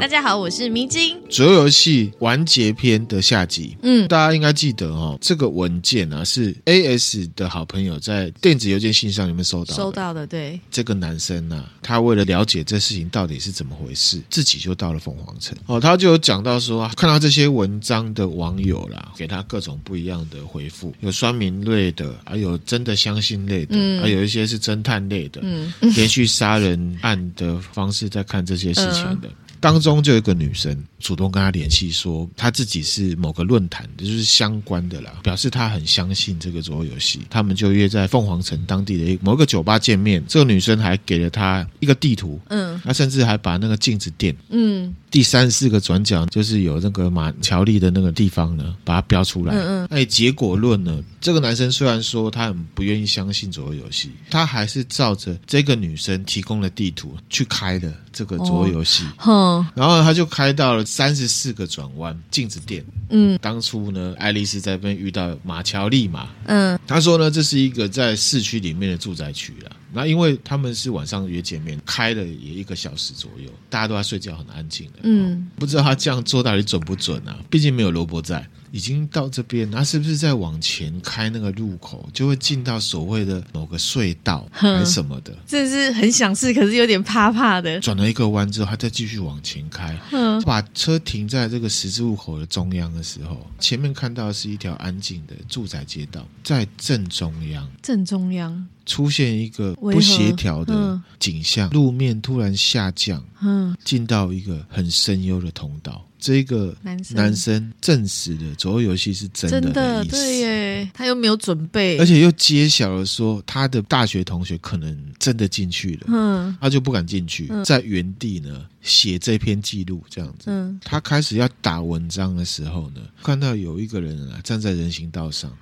大家好，我是明晶。左右游戏完结篇的下集，嗯，大家应该记得哦，这个文件啊是 AS 的好朋友在电子邮件信箱里面收到的。收到的，对。这个男生啊，他为了了解这事情到底是怎么回事，自己就到了凤凰城。哦，他就有讲到说，看到这些文章的网友啦，给他各种不一样的回复，有酸民类的，还有真的相信类的，嗯、还有一些是侦探类的，嗯，连续杀人案的方式在看这些事情的。嗯当中就有一个女生主动跟他联系，说她自己是某个论坛，就是相关的啦，表示她很相信这个桌游游戏。他们就约在凤凰城当地的某个酒吧见面。这个女生还给了他一个地图，嗯，她甚至还把那个镜子店，嗯，第三四个转角就是有那个马乔丽的那个地方呢，把它标出来。嗯嗯。哎，结果论呢，这个男生虽然说他很不愿意相信桌游游戏，他还是照着这个女生提供的地图去开的这个桌游游戏。哦然后他就开到了三十四个转弯镜子店。嗯，当初呢，爱丽丝在那边遇到马乔利嘛。嗯，他说呢，这是一个在市区里面的住宅区啦。那因为他们是晚上约见面，开了也一个小时左右，大家都在睡觉，很安静的。嗯，不知道他这样做到底准不准啊？毕竟没有萝卜在。已经到这边，那是不是再往前开那个路口，就会进到所谓的某个隧道还是什么的？这是很想试，可是有点怕怕的。转了一个弯之后，他再继续往前开，嗯，把车停在这个十字路口的中央的时候，前面看到的是一条安静的住宅街道，在正中央，正中央。出现一个不协调的景象，路面突然下降，嗯，进到一个很深幽的通道。这个男生。证实了左右游戏是真的，真的，对耶，他又没有准备，而且又揭晓了说他的大学同学可能真的进去了，嗯，他就不敢进去，在原地呢写这篇记录，这样子，嗯，他开始要打文章的时候呢，看到有一个人啊站在人行道上。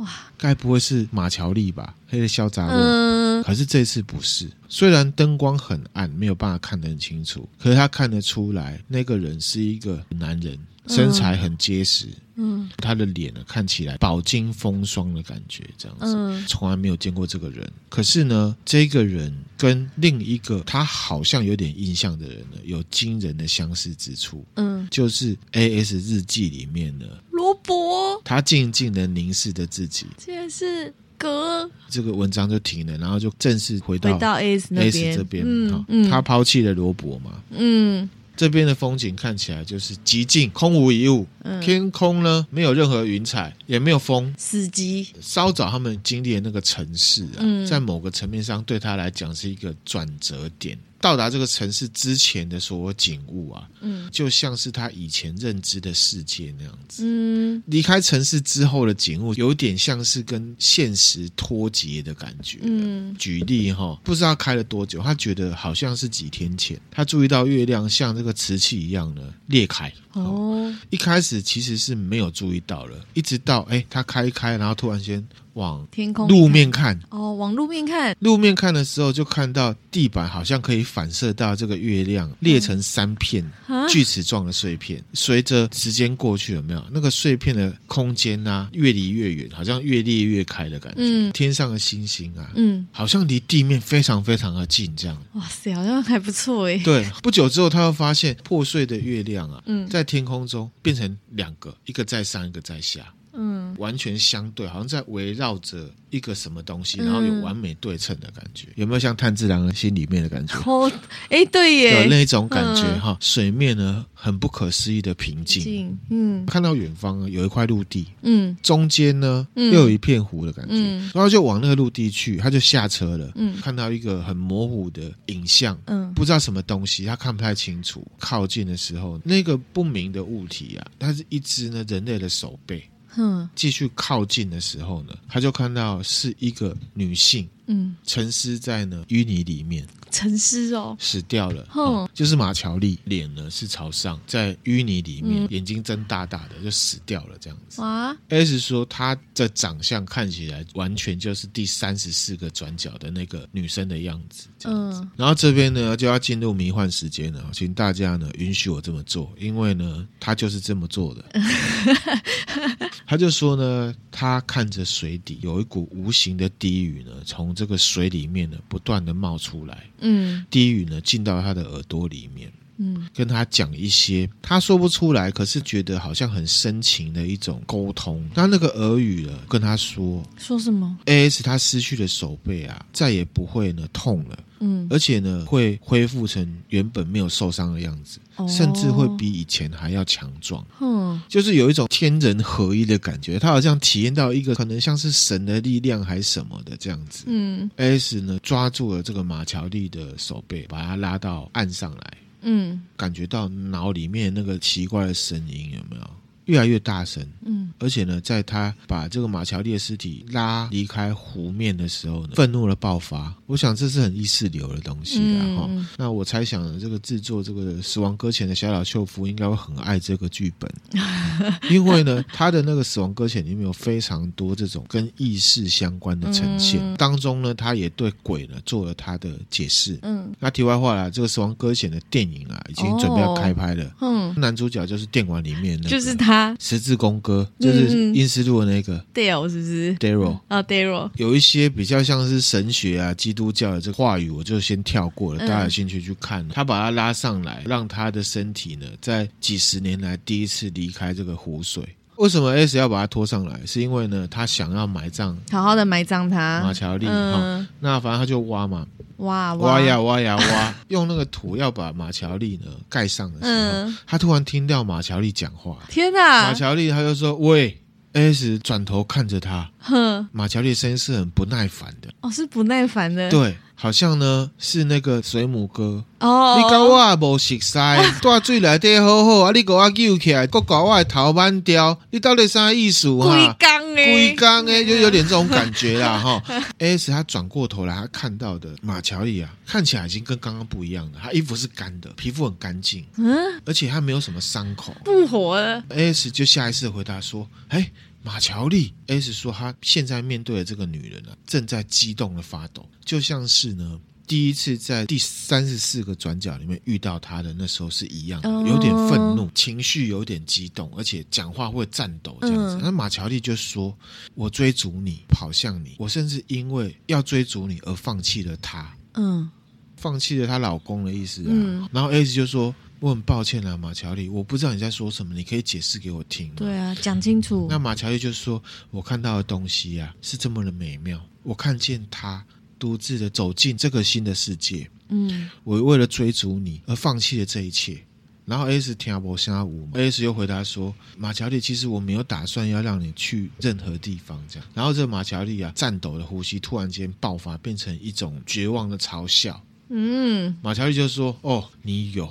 哇，该不会是马乔丽吧？黑的嚣张。嗯，可是这次不是。虽然灯光很暗，没有办法看得很清楚，可是他看得出来，那个人是一个男人，身材很结实。嗯，他的脸呢，看起来饱经风霜的感觉，这样子。嗯，从来没有见过这个人。可是呢，这个人跟另一个他好像有点印象的人呢，有惊人的相似之处。嗯，就是 A S 日记里面呢。罗伯，他静静的凝视着自己。竟然是哥，这个文章就停了，然后就正式回到回到 S 那边 S 这边。嗯，嗯，他抛弃了罗伯嘛。嗯，这边的风景看起来就是极静，空无一物。嗯，天空呢，没有任何云彩，也没有风，死寂。稍早他们经历的那个城市啊，嗯，在某个层面上对他来讲是一个转折点。到达这个城市之前的所有景物啊，嗯，就像是他以前认知的世界那样子。嗯，离开城市之后的景物，有点像是跟现实脱节的感觉。嗯，举例哈，不知道开了多久，他觉得好像是几天前，他注意到月亮像这个瓷器一样的裂开。哦，一开始其实是没有注意到了，一直到哎，他开一开，然后突然间。往天空路面看哦，往路面看，路面看的时候就看到地板好像可以反射到这个月亮，裂成三片锯齿状的碎片。随着时间过去，有没有那个碎片的空间啊，越离越远，好像越裂越开的感觉。嗯，天上的星星啊，嗯，好像离地面非常非常的近，这样。哇塞，好像还不错哎。对，不久之后，他又发现破碎的月亮啊，嗯，在天空中变成两个，一个在上，一个在下。嗯，完全相对，好像在围绕着一个什么东西，然后有完美对称的感觉，嗯、有没有像炭治郎的心里面的感觉？哦，哎，对耶，有那种感觉哈。嗯、水面呢，很不可思议的平静。嗯，看到远方有一块陆地，嗯，中间呢又有一片湖的感觉，嗯、然后就往那个陆地去，他就下车了。嗯，看到一个很模糊的影像，嗯，不知道什么东西，他看不太清楚。靠近的时候，那个不明的物体啊，它是一只呢人类的手背。嗯，继续靠近的时候呢，他就看到是一个女性。嗯，沉尸在呢淤泥里面，沉尸哦，死掉了。哼、哦，就是马乔丽，脸呢是朝上，在淤泥里面，嗯、眼睛睁大大的，就死掉了这样子。啊，S 说她的长相看起来完全就是第三十四个转角的那个女生的样子。这样子。嗯、然后这边呢就要进入迷幻时间了，请大家呢允许我这么做，因为呢他就是这么做的。他就说呢，他看着水底有一股无形的低语呢，从这个水里面呢，不断的冒出来，嗯，低语呢进到他的耳朵里面，嗯，跟他讲一些他说不出来，可是觉得好像很深情的一种沟通。那那个耳语呢，跟他说说什么？AS 他失去了手背啊，再也不会呢痛了。嗯，而且呢，会恢复成原本没有受伤的样子，哦、甚至会比以前还要强壮。嗯，就是有一种天人合一的感觉，他好像体验到一个可能像是神的力量还是什么的这样子。嗯，AS 呢抓住了这个马乔丽的手背，把他拉到岸上来。嗯，感觉到脑里面那个奇怪的声音有没有？越来越大声，嗯，而且呢，在他把这个马乔丽的尸体拉离开湖面的时候呢，愤怒的爆发。我想这是很意识流的东西啦哈、嗯。那我猜想，这个制作这个《死亡搁浅》的小岛秀夫应该会很爱这个剧本，因为呢，他的那个《死亡搁浅》里面有非常多这种跟意识相关的呈现，嗯、当中呢，他也对鬼呢做了他的解释。嗯，那题外话啦，这个《死亡搁浅》的电影啊，已经准备要开拍了。嗯，男主角就是电玩里面那个，就是他。十字弓哥就是英斯路的那个 Daryl 是不是 Daryl 啊 Daryl 有一些比较像是神学啊、基督教的这个话语，我就先跳过了。大家有兴趣去看。他把他拉上来，让他的身体呢，在几十年来第一次离开这个湖水。为什么 S 要把他拖上来？是因为呢，他想要埋葬，好好的埋葬他马乔丽。嗯，那反正他就挖嘛。挖挖呀挖呀挖，用那个土要把马乔丽呢盖上的时候，嗯，他突然听到马乔丽讲话。天哪！马乔丽他就说：“喂，S 转头看着他。”哼，马乔丽的声音是很不耐烦的。哦，是不耐烦的。对，好像呢是那个水母哥。哦，你搞我无熟悉，带水来得好好啊！你给我救起来，搁搞我的头弯掉，你到底啥意思哈？龟缸诶，龟缸诶，就有点这种感觉啦哈。S 他转过头来，他看到的马乔里啊，看起来已经跟刚刚不一样了。他衣服是干的，皮肤很干净，嗯，而且他没有什么伤口，不活了。S 就下意识回答说：“哎。”马乔丽 S 说：“他现在面对的这个女人啊，正在激动的发抖，就像是呢第一次在第三十四个转角里面遇到她的那时候是一样的，有点愤怒，情绪有点激动，而且讲话会颤抖这样子。那马乔丽就说：‘我追逐你，跑向你，我甚至因为要追逐你而放弃了他，嗯，放弃了她老公的意思啊。’然后 S 就说。”我很抱歉啊，马乔丽，我不知道你在说什么，你可以解释给我听吗？对啊，讲清楚。那马乔丽就说：“我看到的东西啊，是这么的美妙。我看见他独自的走进这个新的世界。嗯，我为了追逐你而放弃了这一切。”然后 S 听不下五，S 又回答说：“马乔丽，其实我没有打算要让你去任何地方。”这样，然后这马乔丽啊，颤抖的呼吸突然间爆发，变成一种绝望的嘲笑。嗯，马乔丽就说：“哦，你有。”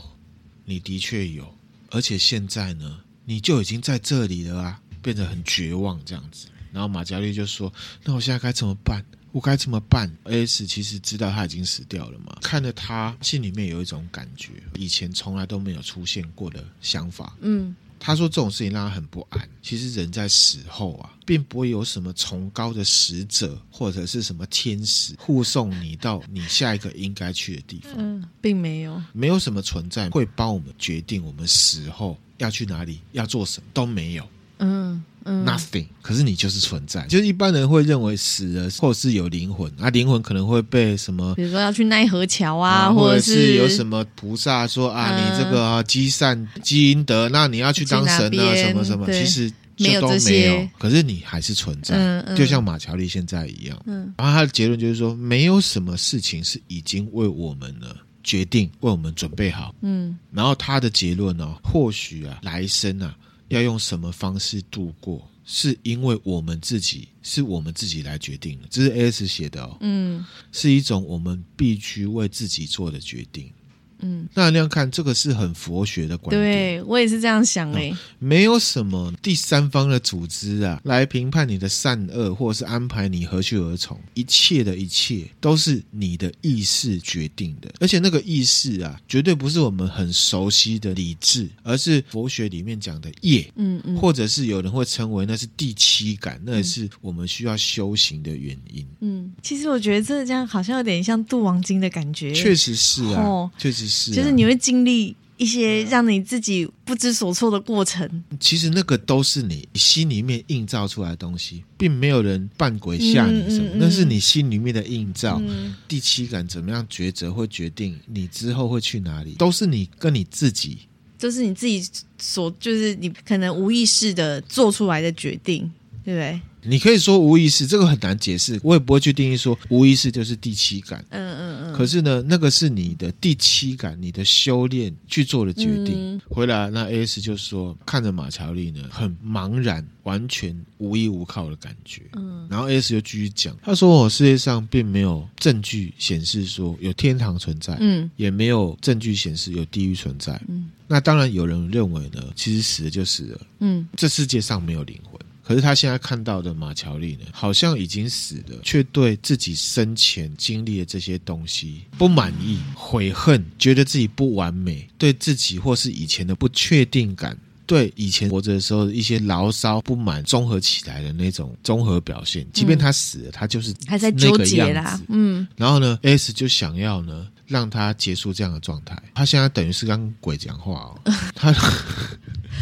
你的确有，而且现在呢，你就已经在这里了啊，变得很绝望这样子。然后马嘉丽就说：“那我现在该怎么办？我该怎么办？”S 其实知道他已经死掉了嘛，看着他心里面有一种感觉，以前从来都没有出现过的想法。嗯。他说这种事情让他很不安。其实人在死后啊，并不会有什么崇高的使者或者是什么天使护送你到你下一个应该去的地方。嗯，并没有，没有什么存在会帮我们决定我们死后要去哪里，要做什么都没有。嗯。Nothing，可是你就是存在，就是一般人会认为死了或是有灵魂啊，灵魂可能会被什么，比如说要去奈何桥啊，啊，或者是有什么菩萨说啊，嗯、你这个啊积善积阴德，那你要去当神啊，什么什么，其实就都没有，没有，可是你还是存在，嗯嗯、就像马乔丽现在一样。嗯，然后他的结论就是说，没有什么事情是已经为我们了决定，为我们准备好。嗯，然后他的结论呢、哦，或许啊，来生啊。要用什么方式度过，是因为我们自己，是我们自己来决定的。这是 S 写的哦，嗯，是一种我们必须为自己做的决定。嗯，那那样看，这个是很佛学的观点。对，我也是这样想诶。没有什么第三方的组织啊，来评判你的善恶，或者是安排你何去何从。一切的一切都是你的意识决定的，而且那个意识啊，绝对不是我们很熟悉的理智，而是佛学里面讲的业。嗯嗯，或者是有人会称为那是第七感，那也是我们需要修行的原因。嗯，其实我觉得这这样好像有点像《度王经》的感觉。确实是啊，确实就是你会经历一些让你自己不知所措的过程。其实那个都是你心里面映照出来的东西，并没有人扮鬼吓你什么，嗯嗯嗯、那是你心里面的映照。嗯、第七感怎么样抉择，会决定你之后会去哪里，都是你跟你自己，就是你自己所，就是你可能无意识的做出来的决定，对不对？你可以说无意识，这个很难解释，我也不会去定义说无意识就是第七感。嗯嗯嗯。可是呢，那个是你的第七感，你的修炼去做的决定。嗯、回来，那 AS 就说看着马乔丽呢，很茫然，完全无依无靠的感觉。嗯。然后 AS 就继续讲，他说：“我世界上并没有证据显示说有天堂存在，嗯，也没有证据显示有地狱存在。嗯，那当然有人认为呢，其实死了就死了。嗯，这世界上没有灵魂。”可是他现在看到的马乔丽呢，好像已经死了，却对自己生前经历的这些东西不满意、悔恨，觉得自己不完美，对自己或是以前的不确定感，对以前活着的时候一些牢骚、不满综合起来的那种综合表现。即便他死了，他就是还在纠结啦。嗯，然后呢，S 就想要呢让他结束这样的状态。他现在等于是跟鬼讲话哦，他。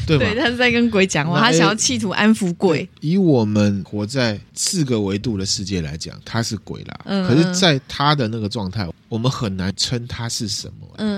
对，对，他是在跟鬼讲话，他想要企图安抚鬼。以我们活在四个维度的世界来讲，他是鬼啦。嗯，可是，在他的那个状态，我们很难称他是什么。嗯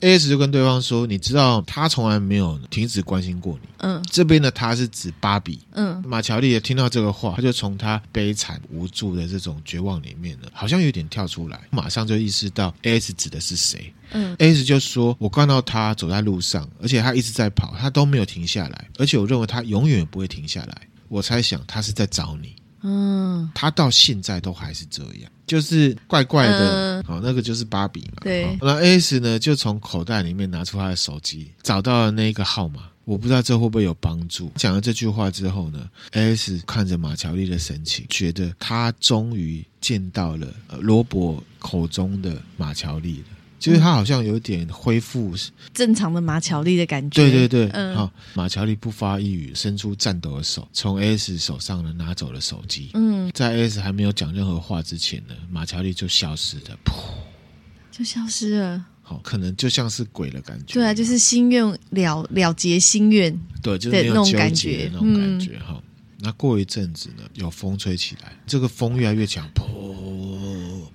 嗯。AS 就跟对方说：“你知道，他从来没有停止关心过你。”嗯。这边的他是指芭比。嗯。马乔丽也听到这个话，他就从他悲惨无助的这种绝望里面呢，好像有点跳出来，马上就意识到 AS 指的是谁。嗯，AS 就说：“我看到他走在路上，而且他一直在跑，他都没有停下来，而且我认为他永远不会停下来。我猜想他是在找你。嗯，他到现在都还是这样，就是怪怪的。好、嗯哦，那个就是芭比嘛。对。哦、那 AS 呢，就从口袋里面拿出他的手机，找到了那个号码。我不知道这会不会有帮助。讲了这句话之后呢，AS 看着马乔丽的神情，觉得他终于见到了罗伯口中的马乔丽了。”就是他好像有点恢复正常的马乔丽的感觉。对对对，嗯，好，马乔丽不发一语，伸出颤抖的手，从 AS 手上呢拿走了手机。嗯，在 AS 还没有讲任何话之前呢，马乔丽就消失了，噗，就消失了。好，可能就像是鬼的感觉。对啊，就是心愿了了结心愿，对，就是那种感觉，那种感觉。哈、嗯，那过一阵子呢，有风吹起来，这个风越来越强，噗。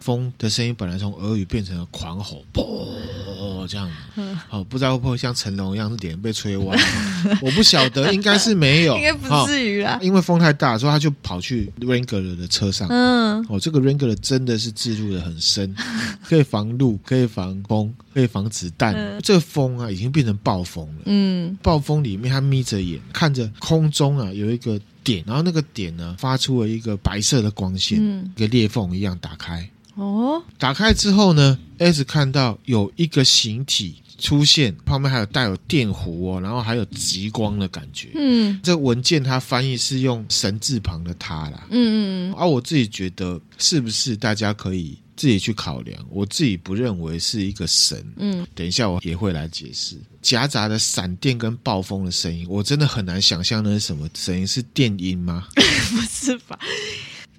风的声音本来从俄语变成了狂吼，啵，这样子，好，不知道会不会像成龙一样是脸被吹歪？我不晓得，应该是没有，应该不至于啦。因为风太大，所以他就跑去 Wrangler 的车上。嗯，哦，这个 Wrangler 真的是置入的很深，可以防路，可以防风，可以防子弹。嗯、这个风啊，已经变成暴风了。嗯，暴风里面他眯着眼看着空中啊，有一个点，然后那个点呢，发出了一个白色的光线，嗯、一个裂缝一样打开。哦，打开之后呢，S 看到有一个形体出现，旁边还有带有电弧哦，然后还有极光的感觉。嗯，这文件它翻译是用神字旁的它啦。嗯嗯，而、啊、我自己觉得是不是大家可以自己去考量？我自己不认为是一个神。嗯，等一下我也会来解释。夹杂的闪电跟暴风的声音，我真的很难想象那是什么声音，是电音吗？不是吧？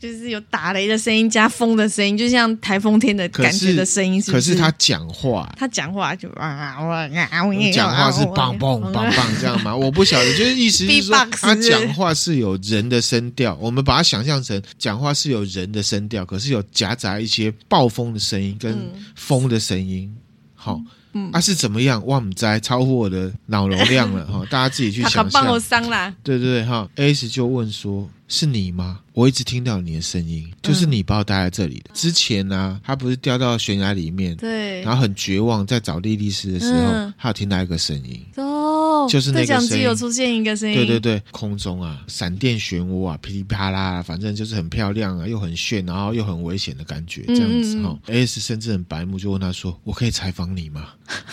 就是有打雷的声音加风的声音，就像台风天的感觉的声音是？可是他讲话，他讲话就啊啊啊！讲话是棒棒棒棒这样吗？我不晓得，就是意思是说 他讲话是有人的声调，我们把它想象成讲话是有人的声调，可是有夹杂一些暴风的声音跟风的声音。好，嗯，啊是怎么样？哇，唔知超乎我的脑容量了哈，大家自己去想象。对对对哈，AS 就问说。是你吗？我一直听到你的声音，就是你把我带在这里的。嗯、之前呢、啊，他不是掉到悬崖里面，对，然后很绝望，在找莉莉丝的时候，嗯、他有听到一个声音，哦，就是那个声音有出现一个声音，对对对，空中啊，闪电漩涡啊，噼里啪啦，反正就是很漂亮啊，又很炫，然后又很危险的感觉，这样子哈。嗯嗯 AS 甚至很白目，就问他说：“我可以采访你吗？”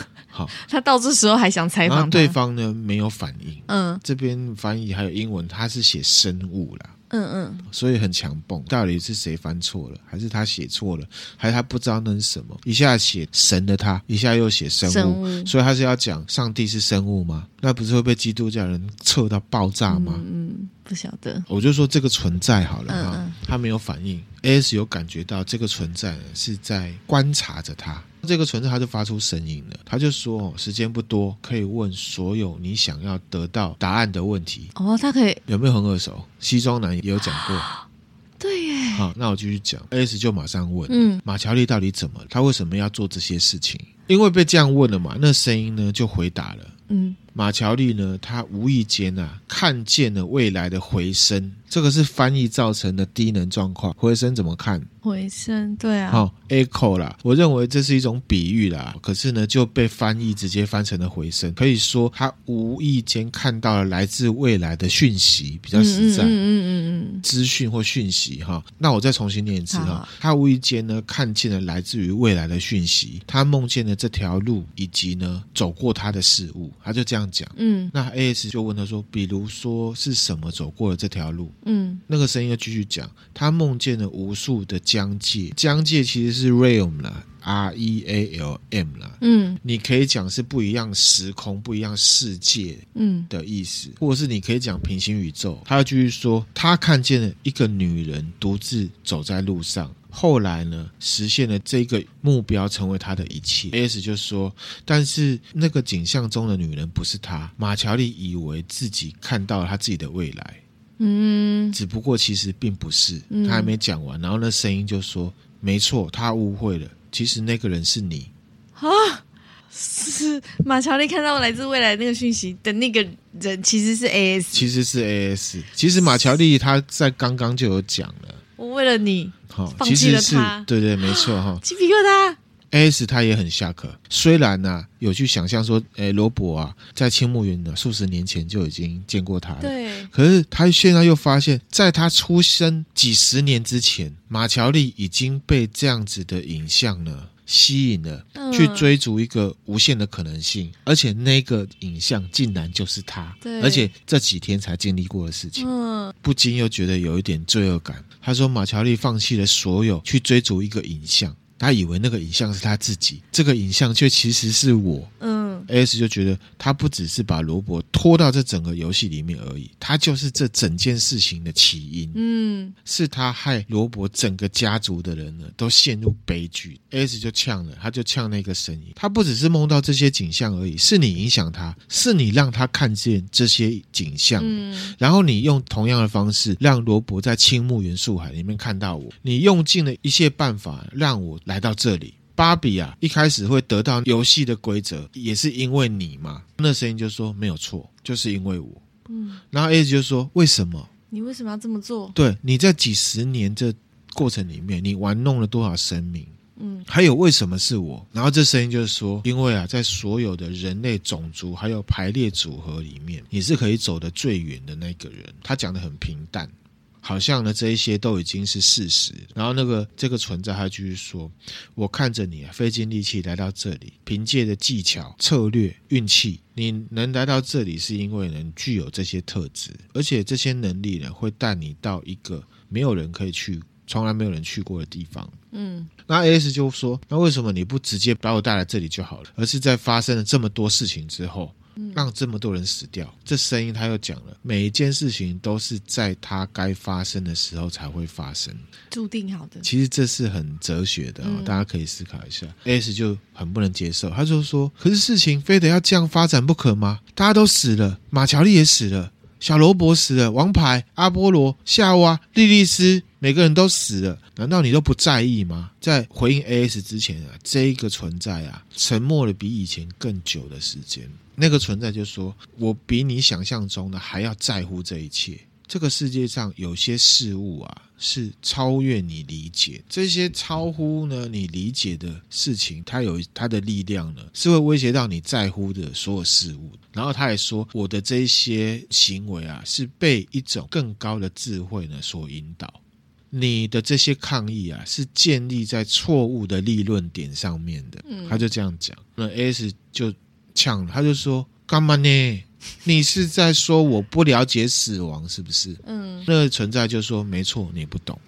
好，他到这时候还想采访，对方呢没有反应。嗯，这边翻译还有英文，他是写生物啦。嗯嗯，所以很强蹦。到底是谁翻错了，还是他写错了，还是他不知道那是什么？一下写神的他，一下又写生物，生物所以他是要讲上帝是生物吗？那不是会被基督教人测到爆炸吗？嗯，嗯，不晓得。我就说这个存在好了哈。嗯嗯他没有反应。AS 有感觉到这个存在是在观察着他，这个存在他就发出声音了，他就说：“时间不多，可以问所有你想要得到答案的问题。”哦，他可以有没有很耳熟？西装男也有讲过。对耶。好，那我继续讲。AS 就马上问：“嗯，马乔丽到底怎么？他为什么要做这些事情？”因为被这样问了嘛，那声音呢就回答了：“嗯。”马乔丽呢，他无意间啊看见了未来的回声，这个是翻译造成的低能状况。回声怎么看？回声，对啊，好、哦、echo 啦，我认为这是一种比喻啦。可是呢，就被翻译直接翻成了回声。可以说他无意间看到了来自未来的讯息，比较实在，嗯嗯嗯嗯嗯，资讯或讯息哈。那我再重新念一次哈，他无意间呢看见了来自于未来的讯息，他梦见了这条路以及呢走过他的事物，他就这样讲。嗯，那 AS 就问他说，比如说是什么走过了这条路？嗯，那个声音要继续讲，他梦见了无数的。疆界，疆界其实是 realm 啦，R E A L M 啦，嗯，你可以讲是不一样时空、不一样世界，嗯的意思，嗯、或者是你可以讲平行宇宙。他要继续说，他看见了一个女人独自走在路上，后来呢，实现了这个目标，成为他的一切。AS 就说，但是那个景象中的女人不是他，马乔丽以为自己看到了他自己的未来。嗯，只不过其实并不是，他还没讲完，然后那声音就说：“没错，他误会了，其实那个人是你。”啊，是马乔丽看到来自未来那个讯息的那个人，其实是 AS，其实是 AS。其实马乔丽他在刚刚就有讲了，我为了你，好，放弃了他，对对，没错哈，鸡皮疙瘩。AS 他也很下课，虽然呢、啊、有去想象说，哎罗伯啊在青木园呢数十年前就已经见过他了，对。可是他现在又发现，在他出生几十年之前，马乔丽已经被这样子的影像呢吸引了，嗯、去追逐一个无限的可能性，而且那个影像竟然就是他，对。而且这几天才经历过的事情，嗯。不禁又觉得有一点罪恶感。他说，马乔丽放弃了所有去追逐一个影像。他以为那个影像是他自己，这个影像却其实是我。嗯，AS 就觉得他不只是把罗伯拖到这整个游戏里面而已，他就是这整件事情的起因。嗯，是他害罗伯整个家族的人呢都陷入悲剧。AS 就呛了，他就呛那个声音，他不只是梦到这些景象而已，是你影响他，是你让他看见这些景象。嗯，然后你用同样的方式让罗伯在青木原树海里面看到我，你用尽了一些办法让我。来到这里，芭比啊，一开始会得到游戏的规则，也是因为你嘛。那声音就说没有错，就是因为我。嗯，然后 A 就说为什么？你为什么要这么做？对，你在几十年这过程里面，你玩弄了多少生命？嗯，还有为什么是我？然后这声音就是说，因为啊，在所有的人类种族还有排列组合里面，你是可以走得最远的那个人。他讲的很平淡。好像呢，这一些都已经是事实。然后那个这个存在，他继续说：“我看着你啊，费尽力气来到这里，凭借着技巧、策略、运气，你能来到这里，是因为能，具有这些特质，而且这些能力呢，会带你到一个没有人可以去、从来没有人去过的地方。”嗯，那 AS 就说：“那为什么你不直接把我带来这里就好了，而是在发生了这么多事情之后？”让这么多人死掉，这声音他又讲了，每一件事情都是在他该发生的时候才会发生，注定好的。其实这是很哲学的，大家可以思考一下。AS 就很不能接受，他就说：“可是事情非得要这样发展不可吗？大家都死了，马乔丽也死了。”小罗伯死了，王牌阿波罗、夏娃、莉莉丝，每个人都死了，难道你都不在意吗？在回应 AS 之前啊，这个存在啊，沉默了比以前更久的时间。那个存在就说：“我比你想象中的还要在乎这一切。”这个世界上有些事物啊，是超越你理解。这些超乎呢你理解的事情，它有它的力量呢，是会威胁到你在乎的所有事物。然后他也说，我的这些行为啊，是被一种更高的智慧呢所引导。你的这些抗议啊，是建立在错误的立论点上面的。嗯，他就这样讲。那 AS 就呛了，他就说：“干嘛呢？”你是在说我不了解死亡是不是？嗯，那个存在就说没错，你不懂。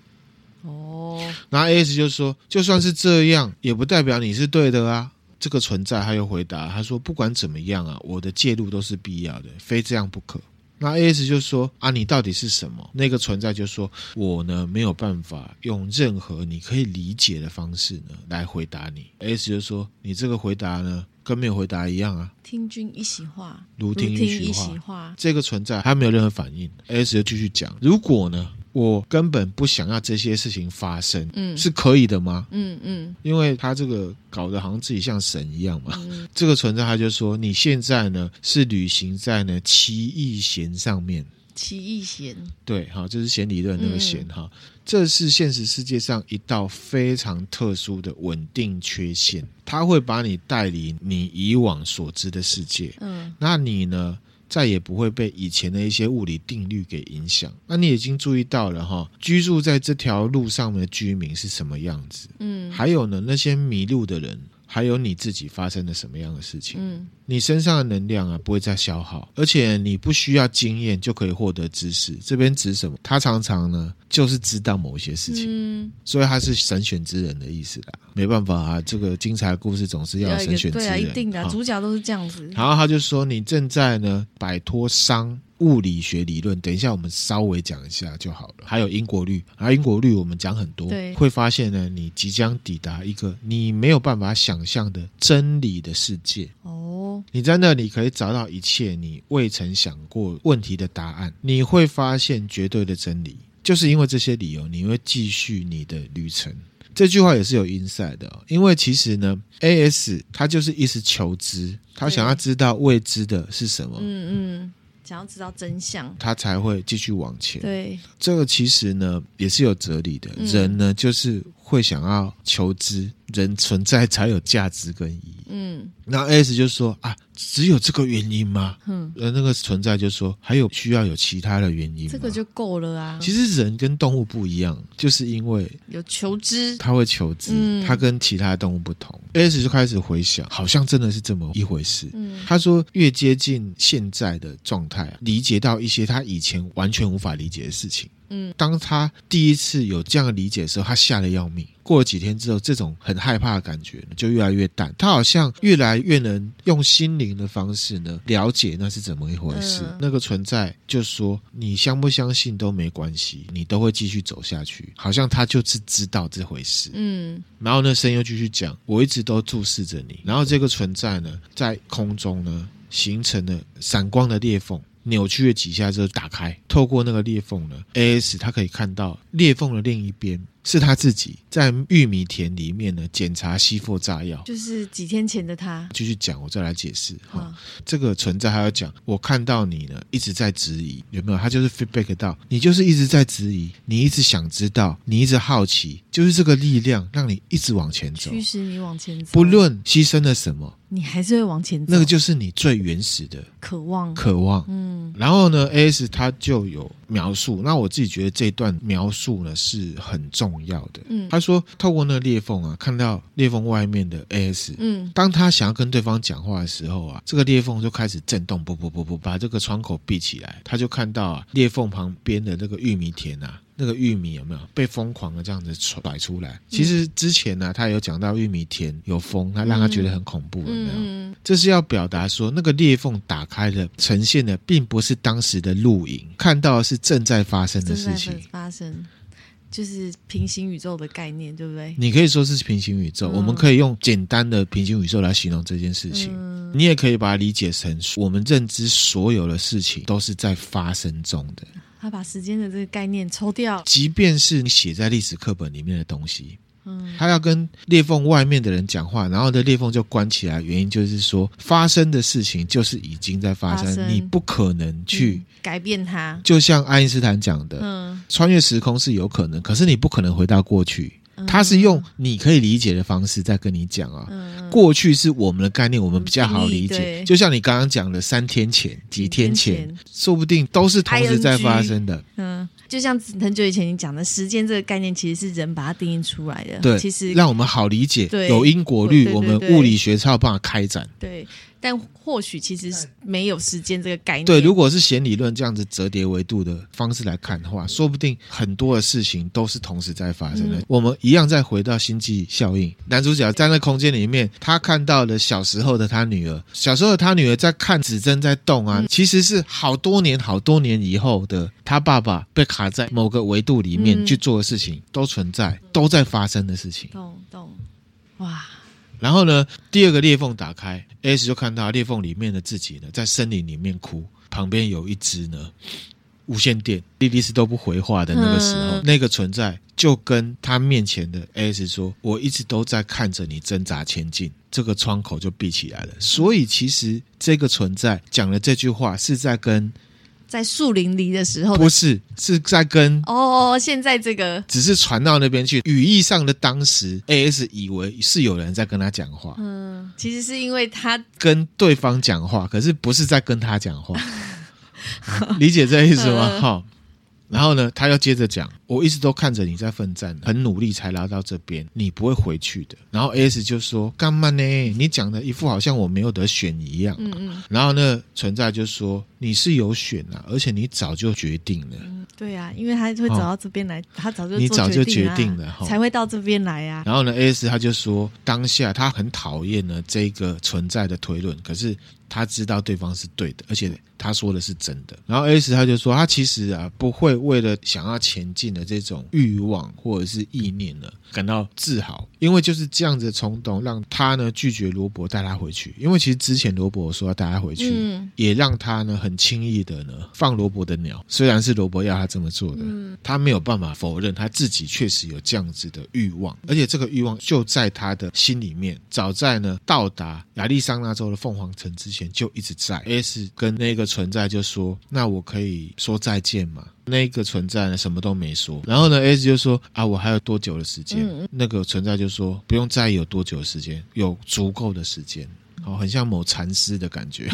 哦，然后 AS 就说，就算是这样，也不代表你是对的啊。这个存在他又回答，他说不管怎么样啊，我的介入都是必要的，非这样不可。那 A S 就说啊，你到底是什么？那个存在就说，我呢没有办法用任何你可以理解的方式呢来回答你。A S 就说，你这个回答呢跟没有回答一样啊。听君一席话，如听一席话。这个存在还没有任何反应。A S 就继续讲，如果呢？我根本不想要这些事情发生，嗯，是可以的吗？嗯嗯，因为他这个搞得好像自己像神一样嘛。嗯、这个存在他就说，你现在呢是旅行在呢奇异弦上面。奇异弦，对，好，这是弦理论那个弦哈，嗯、这是现实世界上一道非常特殊的稳定缺陷，它会把你带离你以往所知的世界。嗯，那你呢？再也不会被以前的一些物理定律给影响。那你已经注意到了哈，居住在这条路上的居民是什么样子？嗯，还有呢，那些迷路的人。还有你自己发生了什么样的事情？嗯，你身上的能量啊不会再消耗，而且你不需要经验就可以获得知识。这边指什么？他常常呢就是知道某一些事情，嗯，所以他是神选之人的意思啦。没办法啊，这个精彩的故事总是要神选之人，对啊，一定的，主角都是这样子。然后他就说，你正在呢摆脱伤。物理学理论，等一下我们稍微讲一下就好了。还有因果律，而因果律我们讲很多，对会发现呢，你即将抵达一个你没有办法想象的真理的世界。哦，你在那里可以找到一切你未曾想过问题的答案。你会发现绝对的真理，就是因为这些理由，你会继续你的旅程。这句话也是有 inside 的哦，因为其实呢，AS 他就是一直求知，他想要知道未知的是什么。嗯嗯。想要知道真相，他才会继续往前。对，这个其实呢也是有哲理的。嗯、人呢就是会想要求知，人存在才有价值跟意义。嗯，那 S 就说啊，只有这个原因吗？嗯，呃那个存在就说还有需要有其他的原因吗？这个就够了啊。其实人跟动物不一样，就是因为有求知，他会求知，嗯、他跟其他动物不同。S 就开始回想，好像真的是这么一回事。嗯，他说越接近现在的状态，理解到一些他以前完全无法理解的事情。嗯，当他第一次有这样的理解的时候，他吓得要命。过了几天之后，这种很害怕的感觉就越来越淡。他好像越来越能用心灵的方式呢，了解那是怎么一回事。嗯、那个存在就说：“你相不相信都没关系，你都会继续走下去。”好像他就是知道这回事。嗯，然后那声音又继续讲：“我一直都注视着你。”然后这个存在呢，在空中呢，形成了闪光的裂缝。扭曲了几下之后打开，透过那个裂缝呢，AS 他可以看到裂缝的另一边是他自己在玉米田里面呢检查吸附炸药，就是几天前的他。继续讲，我再来解释哈。哦、这个存在还要讲，我看到你呢一直在质疑有没有，他就是 feedback 到你就是一直在质疑，你一直想知道，你一直好奇，就是这个力量让你一直往前走，驱使你往前走，不论牺牲了什么。你还是会往前走，那个就是你最原始的渴望，渴望。嗯，然后呢，AS 他就有描述，那我自己觉得这段描述呢是很重要的。嗯，他说透过那个裂缝啊，看到裂缝外面的 AS。嗯，当他想要跟对方讲话的时候啊，这个裂缝就开始震动，不不不不，把这个窗口闭起来，他就看到啊，裂缝旁边的那个玉米田啊。那个玉米有没有被疯狂的这样子甩出来？其实之前呢、啊，他有讲到玉米田有风，他让他觉得很恐怖，有没有？这是要表达说，那个裂缝打开的呈现的，并不是当时的录影，看到的是正在发生的事情。发生就是平行宇宙的概念，对不对？你可以说是平行宇宙，嗯、我们可以用简单的平行宇宙来形容这件事情。嗯、你也可以把它理解成，我们认知所有的事情都是在发生中的。他把时间的这个概念抽掉，即便是你写在历史课本里面的东西，嗯，他要跟裂缝外面的人讲话，然后这裂缝就关起来，原因就是说发生的事情就是已经在发生，发生你不可能去、嗯、改变它。就像爱因斯坦讲的，嗯，穿越时空是有可能，可是你不可能回到过去。他是用你可以理解的方式在跟你讲啊，嗯、过去是我们的概念，我们比较好理解。就像你刚刚讲的，三天前、几天前，天前说不定都是同时在发生的。嗯，就像很久以前你讲的时间这个概念，其实是人把它定义出来的。对，其实让我们好理解。对，有因果律，我们物理学才有办法开展。对。但或许其实是没有时间这个概念。对，如果是弦理论这样子折叠维度的方式来看的话，说不定很多的事情都是同时在发生的。嗯、我们一样再回到星际效应，男主角站在那空间里面，他看到了小时候的他女儿，小时候的他女儿在看指针在动啊，嗯、其实是好多年、好多年以后的他爸爸被卡在某个维度里面去做的事情，都存在，都在发生的事情。动动，哇！然后呢，第二个裂缝打开，S 就看到裂缝里面的自己呢，在森林里面哭，旁边有一只呢无线电，莉莉丝都不回话的那个时候，嗯、那个存在就跟他面前的 S 说：“我一直都在看着你挣扎前进。”这个窗口就闭起来了。所以其实这个存在讲的这句话是在跟。在树林里的时候的，不是，是在跟哦，现在这个只是传到那边去。语义上的当时，AS 以为是有人在跟他讲话。嗯，其实是因为他跟对方讲话，可是不是在跟他讲话。理解这意思吗？好。然后呢，他又接着讲，我一直都看着你在奋战，很努力才来到这边，你不会回去的。然后 S 就说：“干嘛呢？你讲的一副好像我没有得选一样。”嗯嗯。然后呢，存在就说：“你是有选啊，而且你早就决定了。嗯”对啊，因为他会走到这边来，哦、他早就你早就决定了，才会到这边来啊。然后呢，S 他就说：“当下他很讨厌呢这个存在的推论，可是他知道对方是对的，而且。”他说的是真的，然后 S 他就说，他其实啊不会为了想要前进的这种欲望或者是意念呢感到自豪，因为就是这样子的冲动让他呢拒绝罗伯带他回去，因为其实之前罗伯说要带他回去，嗯、也让他呢很轻易的呢放罗伯的鸟，虽然是罗伯要他这么做的，嗯、他没有办法否认他自己确实有这样子的欲望，而且这个欲望就在他的心里面，早在呢到达亚利桑那州的凤凰城之前就一直在 S 跟那个。存在就说，那我可以说再见吗？那个存在呢，什么都没说。然后呢，S 就说啊，我还有多久的时间？嗯、那个存在就说，不用在意有多久的时间，有足够的时间。好，很像某禅师的感觉。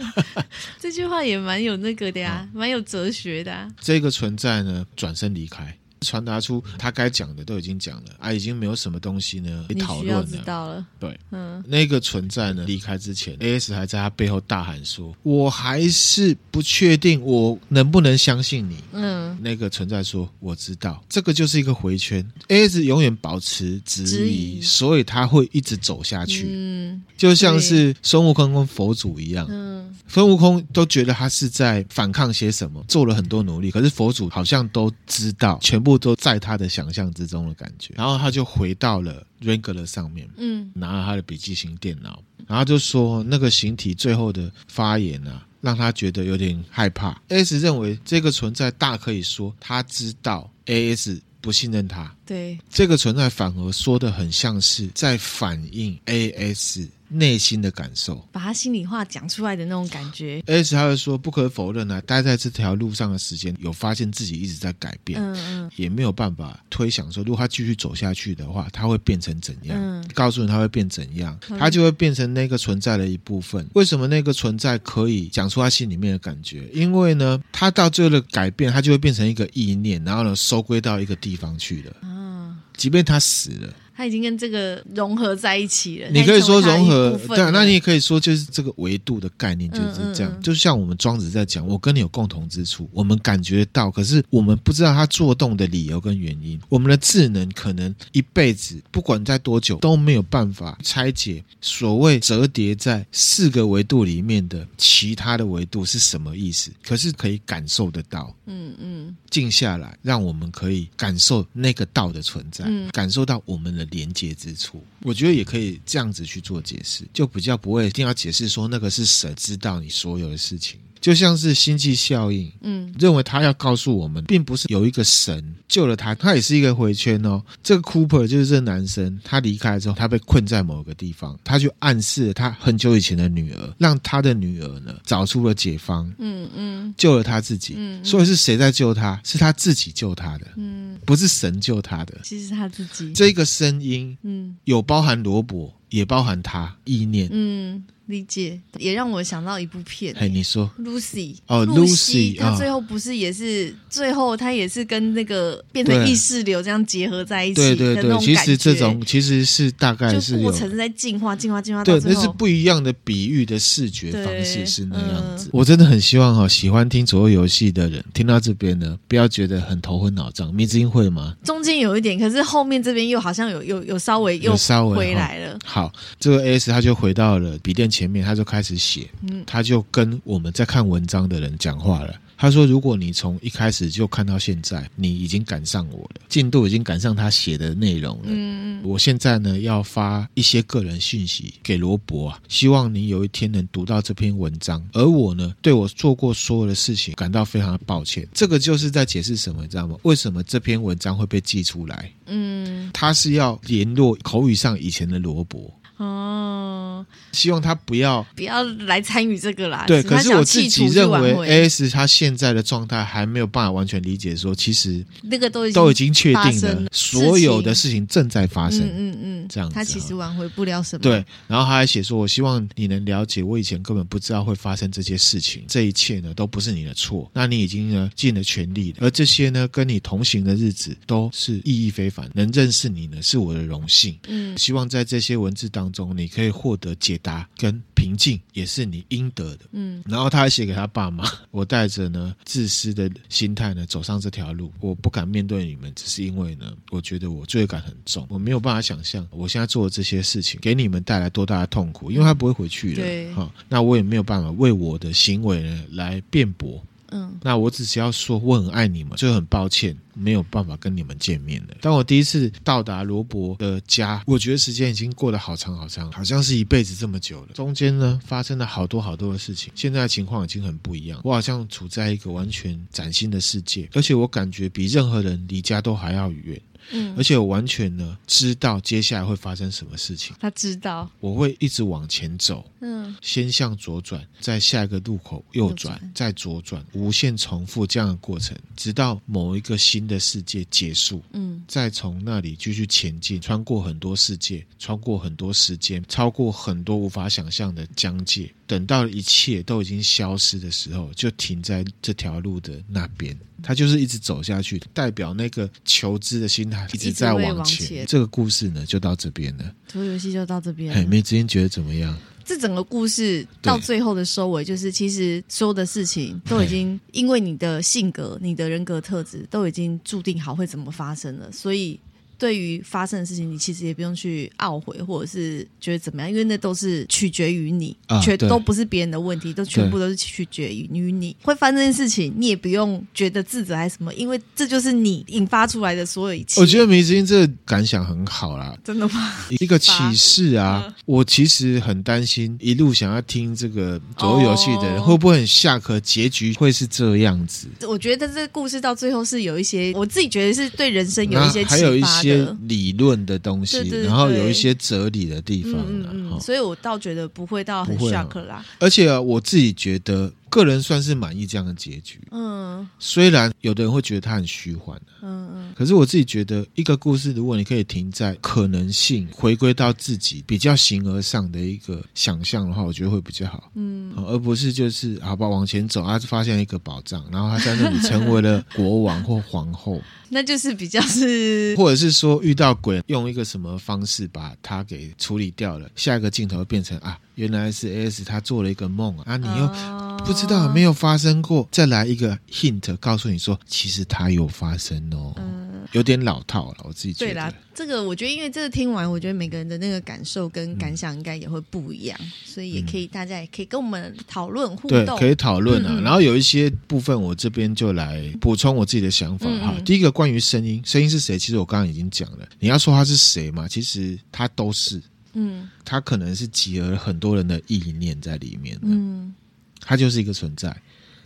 这句话也蛮有那个的呀，蛮、嗯、有哲学的、啊。这个存在呢，转身离开。传达出他该讲的都已经讲了啊，已经没有什么东西呢可以讨论了。知道了，对，嗯，那个存在呢，离开之前，AS 还在他背后大喊说：“我还是不确定我能不能相信你。”嗯，那个存在说：“我知道，这个就是一个回圈。”AS 永远保持质疑，质疑，所以他会一直走下去。嗯，就像是孙悟空跟佛祖一样。嗯，孙悟空都觉得他是在反抗些什么，做了很多努力，可是佛祖好像都知道全部。都在他的想象之中的感觉，然后他就回到了 Wrangler 上面，嗯，拿了他的笔记型电脑，然后就说那个形体最后的发言啊，让他觉得有点害怕。AS 认为这个存在大可以说他知道 AS 不信任他，对，这个存在反而说的很像是在反映 AS。内心的感受，把他心里话讲出来的那种感觉。S 他会说，不可否认啊，待在这条路上的时间，有发现自己一直在改变，嗯嗯，也没有办法推想说，如果他继续走下去的话，他会变成怎样？嗯，告诉你他会变怎样，他就会变成那个存在的一部分。为什么那个存在可以讲出他心里面的感觉？因为呢，他到最后的改变，他就会变成一个意念，然后呢，收归到一个地方去了。嗯，即便他死了。他已经跟这个融合在一起了。你可以说融合，对，那你也可以说就是这个维度的概念就是这样。嗯嗯嗯，就像我们庄子在讲，我跟你有共同之处，我们感觉到，可是我们不知道他做动的理由跟原因。我们的智能可能一辈子不管在多久都没有办法拆解所谓折叠在四个维度里面的其他的维度是什么意思。可是可以感受得到，嗯嗯，静下来，让我们可以感受那个道的存在，嗯、感受到我们的。连接之处，我觉得也可以这样子去做解释，就比较不会一定要解释说那个是神知道你所有的事情。就像是星际效应，嗯，认为他要告诉我们，并不是有一个神救了他，他也是一个回圈哦。这个 Cooper 就是这个男生，他离开之后，他被困在某个地方，他就暗示了他很久以前的女儿，让他的女儿呢找出了解方，嗯嗯，救了他自己。嗯，所以是谁在救他？是他自己救他的，嗯，不是神救他的，其实他自己。这个声音，嗯，有包含罗伯。也包含他意念。嗯。理解，也让我想到一部片。哎，你说，Lucy 哦，Lucy，他最后不是也是最后他也是跟那个变成意识流这样结合在一起的那种感觉。对对对，其实这种其实是大概是过程在进化、进化、进化。对，那是不一样的比喻的视觉方式是那样子。我真的很希望哈，喜欢听左右游戏的人听到这边呢，不要觉得很头昏脑胀。迷之音会吗？中间有一点，可是后面这边又好像有有有稍微又稍微回来了。好，这个 AS 他就回到了笔电前面，他就开始。写，他就跟我们在看文章的人讲话了。他说：“如果你从一开始就看到现在，你已经赶上我了，进度已经赶上他写的内容了。嗯，我现在呢要发一些个人讯息给罗伯啊，希望你有一天能读到这篇文章。而我呢，对我做过所有的事情感到非常的抱歉。这个就是在解释什么，你知道吗？为什么这篇文章会被寄出来？嗯，他是要联络口语上以前的罗伯。”哦，希望他不要不要来参与这个啦。对，可是我自己认为，AS 他现在的状态还没有办法完全理解，说其实那个都都已经确定了，所有的事情正在发生。嗯嗯，这样子，他其实挽回不了什么。对，然后他还写说：“我希望你能了解，我以前根本不知道会发生这些事情，这一切呢都不是你的错。那你已经呢尽了全力了，而这些呢跟你同行的日子都是意义非凡，能认识你呢是我的荣幸。嗯，希望在这些文字当中。中你可以获得解答跟平静，也是你应得的。嗯，然后他还写给他爸妈：“ 我带着呢自私的心态呢走上这条路，我不敢面对你们，只是因为呢，我觉得我罪恶感很重，我没有办法想象我现在做的这些事情给你们带来多大的痛苦，因为他不会回去了。对，好，那我也没有办法为我的行为呢来辩驳。”嗯，那我只是要说我很爱你们，就很抱歉没有办法跟你们见面了。当我第一次到达罗伯的家，我觉得时间已经过得好长好长，好像是一辈子这么久了。中间呢发生了好多好多的事情，现在的情况已经很不一样。我好像处在一个完全崭新的世界，而且我感觉比任何人离家都还要远。嗯，而且我完全呢知道接下来会发生什么事情。他知道。我会一直往前走，嗯，先向左转，在下一个路口右转，再左转，无限重复这样的过程，直到某一个新的世界结束，嗯，再从那里继续前进，穿过很多世界，穿过很多时间，超过很多无法想象的疆界。等到一切都已经消失的时候，就停在这条路的那边。他就是一直走下去，代表那个求知的心态一直在往前。这个故事呢，就到这边了。这个游戏就到这边。嘿，梅子英觉得怎么样？这整个故事到最后的收尾，就是其实所有的事情都已经因为你的性格、你的人格特质都已经注定好会怎么发生了，所以。对于发生的事情，你其实也不用去懊悔，或者是觉得怎么样，因为那都是取决于你，啊、全都不是别人的问题，都全部都是取决于你。会发生这件事情，你也不用觉得自责还是什么，因为这就是你引发出来的所有一切。我觉得梅子音这个感想很好啦，真的吗？一个 启示啊！嗯、我其实很担心，一路想要听这个左右游戏的人，会不会很下课？结局会是这样子？我觉得这个故事到最后是有一些，我自己觉得是对人生有一些启发。还有一些理论的东西，对对对，然后有一些哲理的地方，嗯嗯，所以我倒觉得不会到很 shock 啦。而且啊，我自己觉得。个人算是满意这样的结局。嗯，虽然有的人会觉得它很虚幻。嗯嗯，可是我自己觉得，一个故事如果你可以停在可能性，回归到自己比较形而上的一个想象的话，我觉得会比较好。嗯，而不是就是好吧，往前走啊，发现一个宝藏，然后他在那里成为了国王或皇后，那就是比较是，或者是说遇到鬼，用一个什么方式把他给处理掉了，下一个镜头变成啊，原来是 AS 他做了一个梦啊，啊你又。哦不知道没有发生过，再来一个 hint 告诉你说，其实他有发生哦，嗯、有点老套了，我自己觉得。对啦，这个我觉得，因为这个听完，我觉得每个人的那个感受跟感想应该也会不一样，嗯、所以也可以大家也可以跟我们讨论互动，对，可以讨论啊。嗯、然后有一些部分，我这边就来补充我自己的想法哈。嗯、第一个关于声音，声音是谁？其实我刚刚已经讲了。你要说他是谁嘛？其实他都是，嗯，它可能是集了很多人的意念在里面的，嗯。它就是一个存在，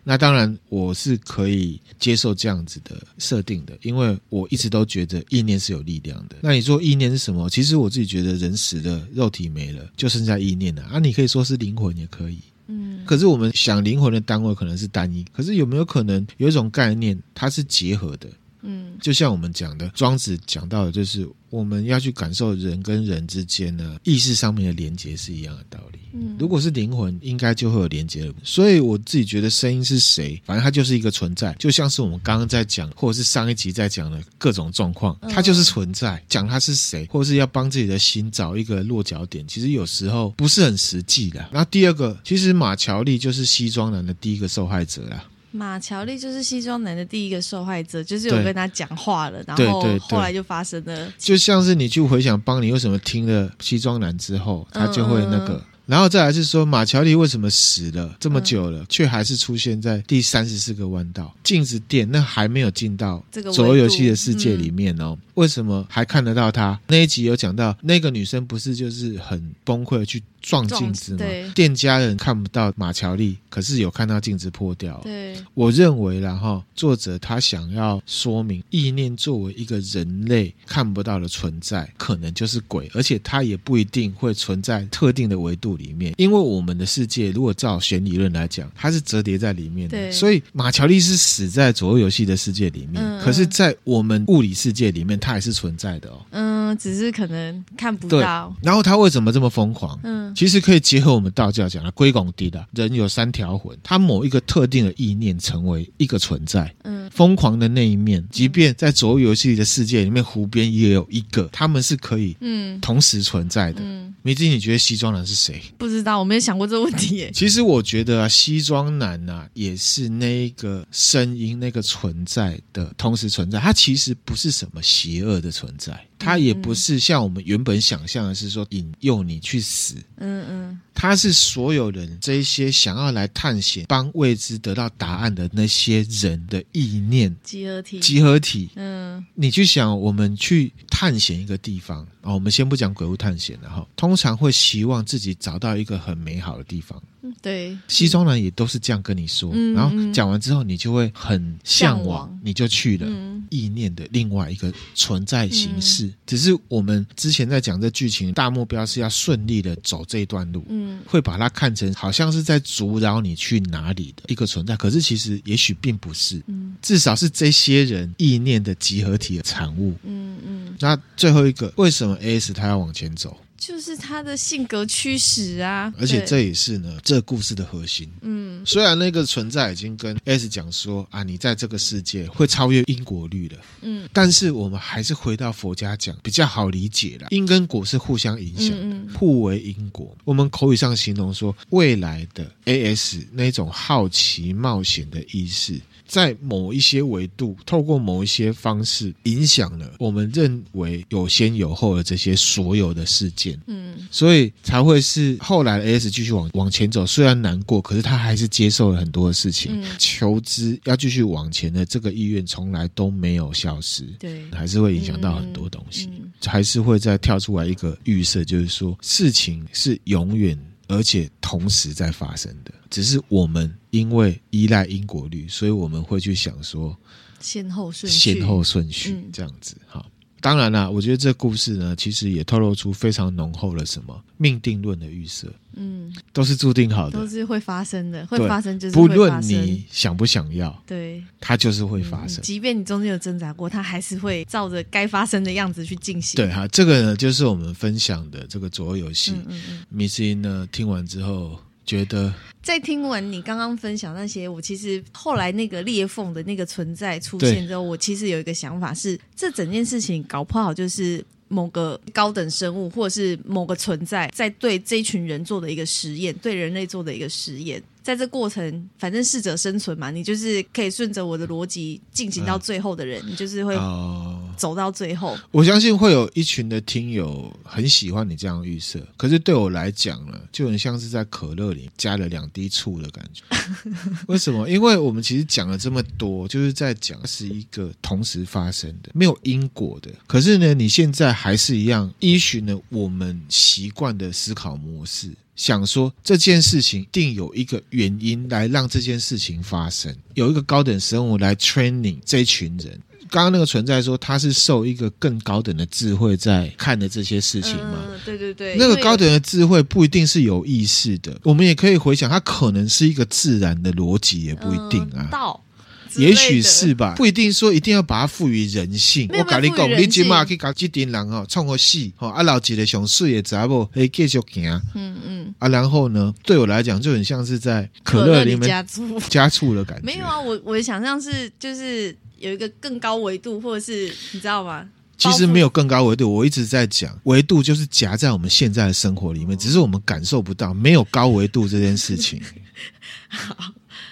那当然我是可以接受这样子的设定的，因为我一直都觉得意念是有力量的。那你说意念是什么？其实我自己觉得人死了，肉体没了，就剩下意念了啊。你可以说是灵魂也可以，嗯。可是我们想灵魂的单位可能是单一，可是有没有可能有一种概念，它是结合的？嗯，就像我们讲的，庄子讲到的，就是我们要去感受人跟人之间呢，意识上面的连接是一样的道理。嗯，如果是灵魂，应该就会有连接了。所以我自己觉得声音是谁，反正它就是一个存在，就像是我们刚刚在讲，或者是上一集在讲的各种状况，它就是存在。讲它是谁，或者是要帮自己的心找一个落脚点，其实有时候不是很实际的。然后第二个，其实马乔丽就是西装男的第一个受害者啦。马乔丽就是西装男的第一个受害者，就是有跟他讲话了，然后后来就发生了，就像是你去回想邦尼为什么听了西装男之后，他就会那个。然后再来是说，马乔丽为什么死了这么久了，却还是出现在第三十四个弯道镜子店，那还没有进到左右游戏的世界里面哦？为什么还看得到他？那一集有讲到，那个女生不是就是很崩溃去。撞镜子嘛，店家人看不到马乔丽，可是有看到镜子破掉。对，我认为啦哈，作者他想要说明，意念作为一个人类看不到的存在，可能就是鬼，而且它也不一定会存在特定的维度里面。因为我们的世界，如果照弦理论来讲，它是折叠在里面的，所以马乔丽是死在左右游戏的世界里面，嗯嗯，可是，在我们物理世界里面，它还是存在的哦。嗯，只是可能看不到。然后他为什么这么疯狂？嗯。其实可以结合我们道教讲的归拱地的人有三条魂，他某一个特定的意念成为一个存在，嗯，疯狂的那一面，即便在左右游戏的世界里面，湖边也有一个，他们是可以嗯同时存在的。嗯，迷之，你觉得西装男是谁？不知道，我没有想过这个问题耶。其实我觉得啊，西装男啊，也是那个声音那个存在的同时存在，他其实不是什么邪恶的存在。他也不是像我们原本想象的，是说引诱你去死。嗯嗯，他是所有人这一些想要来探险、帮未知得到答案的那些人的意念集合体。集合体。嗯，你去想，我们去探险一个地方啊，我们先不讲鬼屋探险了哈，通常会希望自己找到一个很美好的地方。对，西装男也都是这样跟你说，嗯、然后讲完之后，你就会很向往，你就去了。嗯、意念的另外一个存在形式，嗯、只是我们之前在讲这剧情大目标是要顺利的走这一段路，嗯，会把它看成好像是在阻扰你去哪里的一个存在，可是其实也许并不是，嗯，至少是这些人意念的集合体的产物，嗯嗯。那最后一个，为什么 AS 他要往前走？就是他的性格驱使啊，而且这也是呢这故事的核心。嗯，虽然那个存在已经跟 S 讲说啊，你在这个世界会超越因果律了。嗯，但是我们还是回到佛家讲比较好理解了，因跟果是互相影响的，嗯嗯，互为因果。我们口语上形容说，未来的 AS 那种好奇冒险的意识。在某一些维度，透过某一些方式，影响了我们认为有先有后的这些所有的事件。嗯，所以才会是后来的 AS 继续往往前走，虽然难过，可是他还是接受了很多的事情。嗯，求知要继续往前的这个意愿，从来都没有消失。对，还是会影响到很多东西，嗯嗯，还是会再跳出来一个预设，就是说事情是永远。而且同时在发生的，只是我们因为依赖因果律，所以我们会去想说先后顺序，先后顺序这样子。好，当然啦，我觉得这故事呢，其实也透露出非常浓厚的什么命定论的预设。嗯，都是注定好的，都是会发生的，会发生就是不论你想不想要，对，它就是会发生。即便你中间有挣扎过，它还是会照着该发生的样子去进行。对哈，这个呢，就是我们分享的这个左右游戏。嗯嗯，迷之音呢，听完之后觉得，在听完你刚刚分享那些，我其实后来那个裂缝的那个存在出现之后，我其实有一个想法是，这整件事情搞不好就是。某个高等生物，或者是某个存在，在对这群人做的一个实验，对人类做的一个实验。在这过程，反正适者生存嘛，你就是可以顺着我的逻辑进行到最后的人，嗯、你就是会走到最后。我相信会有一群的听友很喜欢你这样预设，可是对我来讲呢，就很像是在可乐里加了两滴醋的感觉。为什么？因为我们其实讲了这么多，就是在讲是一个同时发生的，没有因果的。可是呢，你现在还是一样依循了我们习惯的思考模式。想说这件事情定有一个原因来让这件事情发生，有一个高等生物来 training 这一群人。刚刚那个存在说他是受一个更高等的智慧在看的这些事情吗？嗯，对对对。那个高等的智慧不一定是有意识的，我们也可以回想，它可能是一个自然的逻辑，也不一定啊。道。也许是吧，不一定说一定要把它赋予人性。我跟你讲，你起码可以搞几点人哦，创个戏哦，啊老几的熊事也杂不，可以继续行。嗯嗯。啊，然后呢，对我来讲就很像是在可乐里面加醋加醋的感觉。没有啊，我我的想象是就是有一个更高维度，或者是你知道吗？其实没有更高维度，我一直在讲维度就是夹在我们现在的生活里面，只是我们感受不到，没有高维度这件事情。好，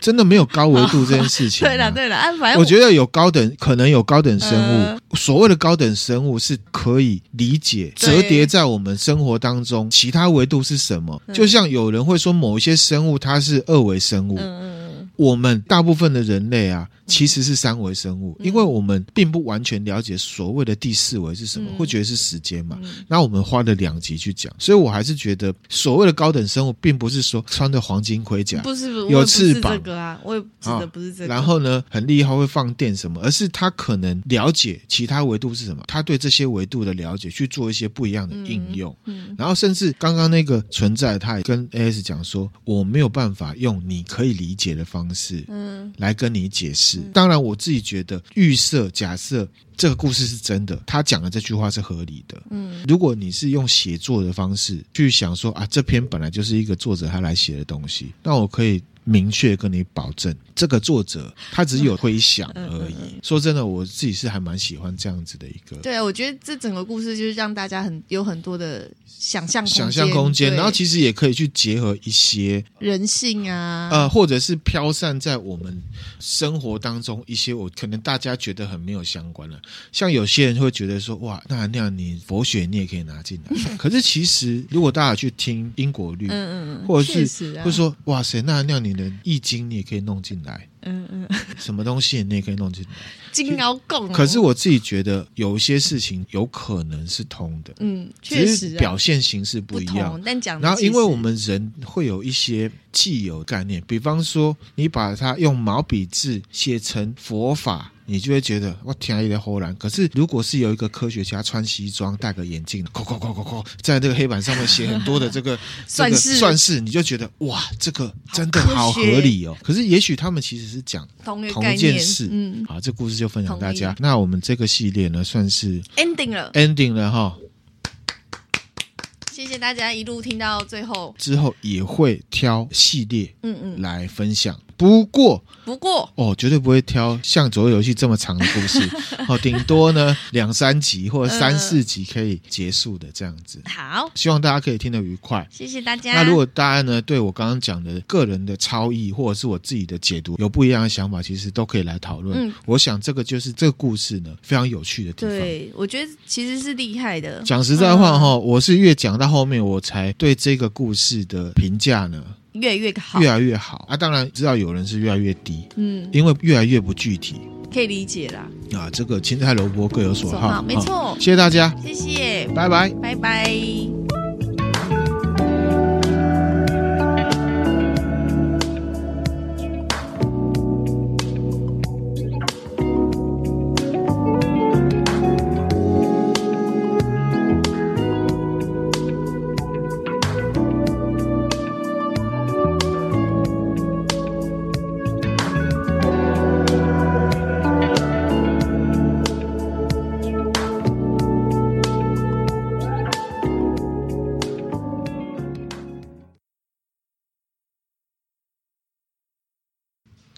真的没有高维度这件事情。对了对了，啊，反正我，我觉得有高等，可能有高等生物。呃、所谓的高等生物是可以理解折叠在我们生活当中，其他维度是什么？就像有人会说某一些生物它是二维生物。嗯我们大部分的人类啊，其实是三维生物，因为我们并不完全了解所谓的第四维是什么，会觉得是时间嘛。那我们花了两集去讲，所以我还是觉得所谓的高等生物，并不是说穿着黄金盔甲，不是有翅膀这个啊，我也指的不是这个。然后呢，很厉害会放电什么，而是他可能了解其他维度是什么，他对这些维度的了解去做一些不一样的应用。嗯然后甚至刚刚那个存在，他也跟 AS 讲说，我没有办法用你可以理解的方式。方式，嗯，来跟你解释。当然，我自己觉得预设假设这个故事是真的，他讲的这句话是合理的。嗯，如果你是用写作的方式去想说啊，这篇本来就是一个作者他来写的东西，那我可以。明确跟你保证，这个作者他只有回想而已。说真的，我自己是还蛮喜欢这样子的一个。对啊，我觉得这整个故事就是让大家很有很多的想象想象空间，然后其实也可以去结合一些人性啊，呃，或者是飘散在我们生活当中一些我可能大家觉得很没有相关的，像有些人会觉得说哇，那那样你佛学你也可以拿进来。可是其实如果大家去听因果律，嗯嗯嗯，或者是会说哇塞，那那样你。易经你也可以弄进来，嗯嗯，什么东西你也可以弄进来，金鳌贡。可是我自己觉得有一些事情有可能是通的，嗯，确实表现形式不一样。但讲，然后因为我们人会有一些既有概念，比方说你把它用毛笔字写成佛法。你就会觉得我天啊一的忽然，可是如果是有一个科学家穿西装、戴个眼镜，扣扣扣扣扣，在这个黑板上面写很多的这个算式算式，你就觉得哇，这个真的好合理哦。可是也许他们其实是讲同一件事，嗯，好，这故事就分享大家。那我们这个系列呢，算是 ending 了，ending 了哈。谢谢大家一路听到最后，之后也会挑系列，嗯嗯，来分享。不过，不过哦，绝对不会挑像左右游戏这么长的故事，哦，顶多呢两三集或者三四集可以结束的这样子。好，希望大家可以听得愉快。谢谢大家。那如果大家呢对我刚刚讲的个人的超意或者是我自己的解读有不一样的想法，其实都可以来讨论。嗯，我想这个就是这个故事呢非常有趣的地方。对，我觉得其实是厉害的。讲实在话哈，嗯，我是越讲到后面，我才对这个故事的评价呢。越来越好，越来越好啊！当然知道有人是越来越低，嗯，因为越来越不具体，可以理解啦。啊，这个青菜萝卜各有所好，好，没错。谢谢大家，谢谢，拜拜，拜拜。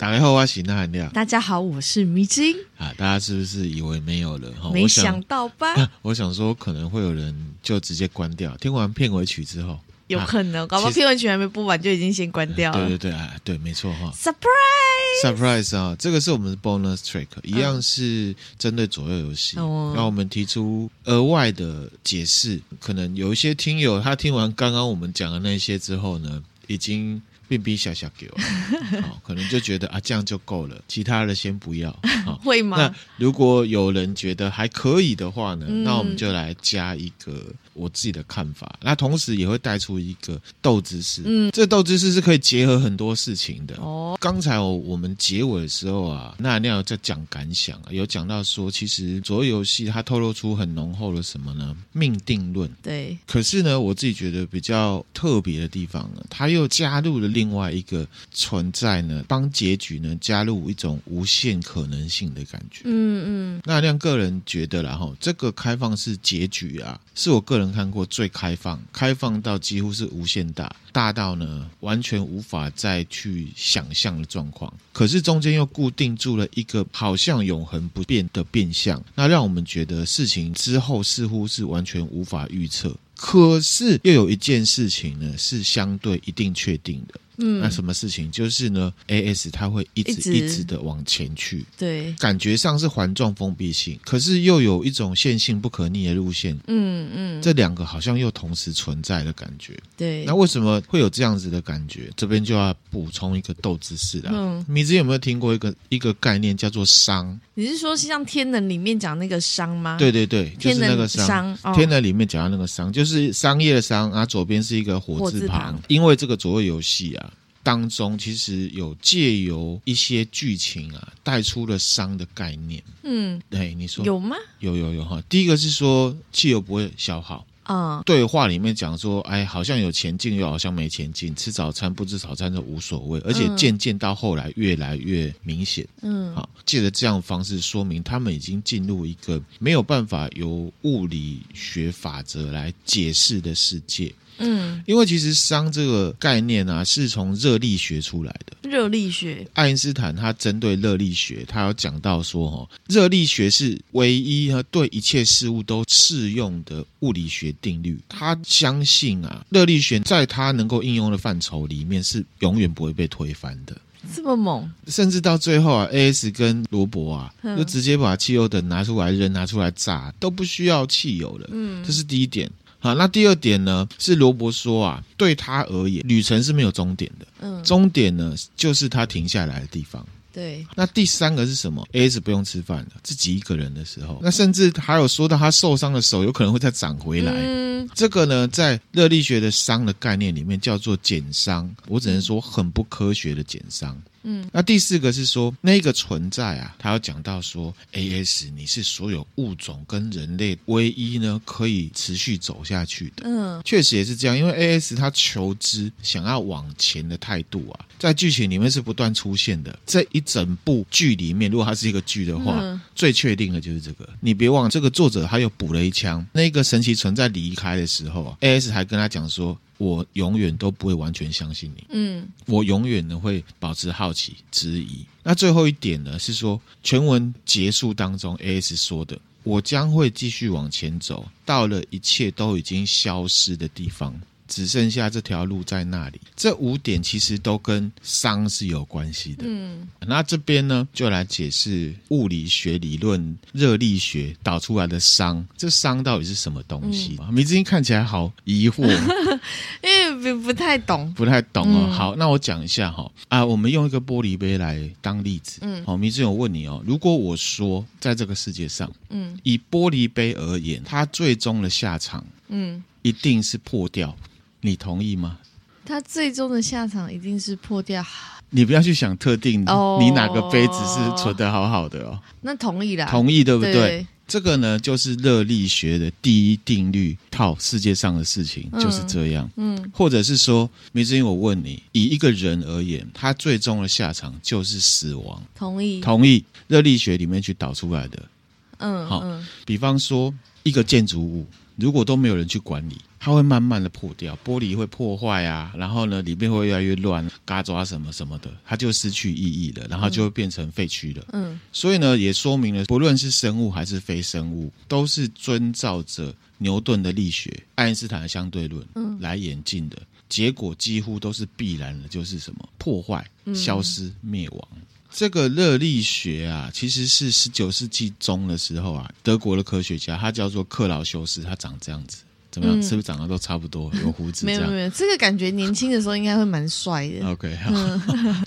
打开后，我是那含量。大家好，我是迷之音啊。大家是不是以为没有了？没想到吧？我想，我想说，可能会有人就直接关掉。听完片尾曲之后，有可能，啊、搞不好片尾曲还没播完就已经先关掉了。对对对，啊，对，没错哈。Surprise，Surprise 啊！这个是我们的 bonus trick，一样是针对左右游戏，让、嗯、我们提出额外的解释。可能有一些听友他听完刚刚我们讲的那些之后呢，已经。逼逼小小给我，好，可能就觉得啊，这样就够了，其他的先不要。好，会吗？那如果有人觉得还可以的话呢，嗯、那我们就来加一个我自己的看法。那同时也会带出一个斗知识，嗯，这斗知识是可以结合很多事情的。哦，刚才我们结尾的时候啊，那那在讲感想啊，有讲到说，其实左右游戏它透露出很浓厚的什么呢？命定论。对。可是呢，我自己觉得比较特别的地方呢，它又加入了另外一个存在呢，帮结局呢加入一种无限可能性的感觉。嗯嗯。那亮个人觉得啦，哈，这个开放式结局啊，是我个人看过最开放，开放到几乎是无限大，大到呢完全无法再去想象的状况。可是中间又固定住了一个好像永恒不变的变相，那让我们觉得事情之后似乎是完全无法预测。可是又有一件事情呢，是相对一定确定的。嗯，那什么事情？就是呢，AS 它会一直一直的往前去，对，感觉上是环状封闭性，可是又有一种线性不可逆的路线。嗯嗯，这两个好像又同时存在的感觉。对，那为什么会有这样子的感觉？这边就要补充一个斗知识啦。嗯，你之前有没有听过一个一个概念叫做熵？你是说像天能里面讲那个商吗？对对对，就是那个熵。天能里面讲到那个商，就是商业的商啊，左边是一个火字旁，因为这个左右游戏啊。当中其实有借由一些剧情啊，带出了商的概念。嗯，对，你说有吗？有有有哈。第一个是说汽油不会消耗。啊、嗯，对话里面讲说，哎，好像有前进，又好像没前进。吃早餐不吃早餐都无所谓，而且渐渐到后来越来越明显。嗯，好，借着这样的方式说明，他们已经进入一个没有办法由物理学法则来解释的世界。嗯，因为其实熵这个概念啊，是从热力学出来的。热力学，爱因斯坦他针对热力学，他有讲到说，哈，热力学是唯一和对一切事物都适用的物理学定律。他相信啊，热力学在他能够应用的范畴里面是永远不会被推翻的。这么猛，甚至到最后啊，AS 跟罗伯啊，就直接把汽油灯拿出来扔，拿出来炸，都不需要汽油了。嗯，这是第一点。好，那第二点呢？是罗伯说啊，对他而言，旅程是没有终点的。嗯，终点呢，就是他停下来的地方。对。那第三个是什么？AS 不用吃饭了，自己一个人的时候。那甚至还有说到他受伤的手有可能会再长回来。嗯，这个呢，在热力学的伤的概念里面叫做减伤。我只能说很不科学的减熵。嗯，那第四个是说那个存在啊，他要讲到说，AS 你是所有物种跟人类唯一呢可以持续走下去的。嗯，确实也是这样，因为 AS 他求知想要往前的态度啊，在剧情里面是不断出现的。这一整部剧里面，如果它是一个剧的话，嗯、最确定的就是这个。你别忘，这个作者他又补了一枪。那个神奇存在离开的时候啊，AS 还跟他讲说。我永远都不会完全相信你，嗯，我永远呢会保持好奇、质疑。那最后一点呢是说，全文结束当中，AS 说的，我将会继续往前走，到了一切都已经消失的地方。只剩下这条路在那里。这五点其实都跟熵是有关系的。嗯，那这边呢，就来解释物理学理论热力学导出来的熵。这熵到底是什么东西？嗯、米之英看起来好疑惑，因为不不太懂，不太懂哦。嗯、好，那我讲一下哈。啊，我们用一个玻璃杯来当例子。嗯，好，米之音，我问你哦，如果我说在这个世界上，嗯，以玻璃杯而言，它最终的下场，嗯，一定是破掉。你同意吗？他最终的下场一定是破掉。你不要去想特定，你哪个杯子是存的好好的哦。那同意啦，同意对不对？对这个呢，就是热力学的第一定律，套世界上的事情就是这样。嗯，嗯或者是说，没事，因为我问你，以一个人而言，他最终的下场就是死亡。同意，同意。热力学里面去导出来的。嗯，好。比方说，一个建筑物，如果都没有人去管理。它会慢慢的破掉，玻璃会破坏啊，然后呢，里面会越来越乱，嘎抓什么什么的，它就失去意义了，然后就会变成废墟了。嗯，所以呢，也说明了，不论是生物还是非生物，都是遵照着牛顿的力学、爱因斯坦的相对论来演进的，结果几乎都是必然的，就是什么破坏、消失、灭亡。这个热力学啊，其实是十九世纪中的时候啊，德国的科学家，他叫做克劳修斯，他长这样子。怎么样？嗯是不是长得都差不多？有胡子？没有没有，这个感觉年轻的时候应该会蛮帅的。OK，好，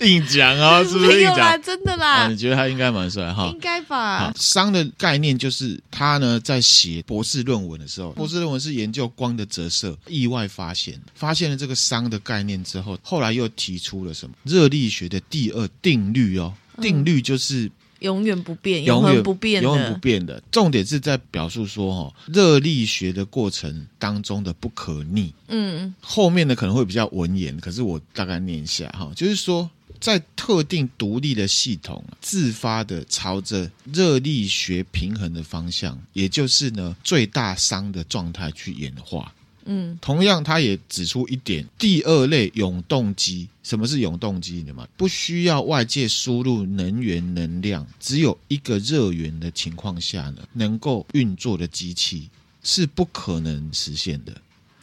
硬讲啊，是不是 硬讲？真的啦，你觉得他应该蛮帅哈？应该吧？，熵的概念就是他呢在写博士论文的时候，博士论文是研究光的折射，意外发现发现了这个熵的概念之后，后来又提出了什么热力学的第二定律哦，定律就是。永远不变，永远远不变，永远不变的。重点是在表述说，哦，热力学的过程当中的不可逆。嗯后面的可能会比较文言，可是我大概念一下哈，就是说，在特定独立的系统自发的朝着热力学平衡的方向，也就是呢最大熵的状态去演化。嗯同样，他也指出一点：第二类永动机，什么是永动机呢？嘛，不需要外界输入能源能量，只有一个热源的情况下呢，能够运作的机器是不可能实现的。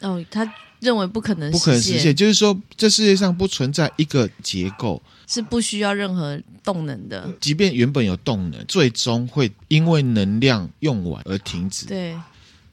哦，他认为不可能，不可能实现，就是说，这世界上不存在一个结构是不需要任何动能的。即便原本有动能，最终会因为能量用完而停止。对，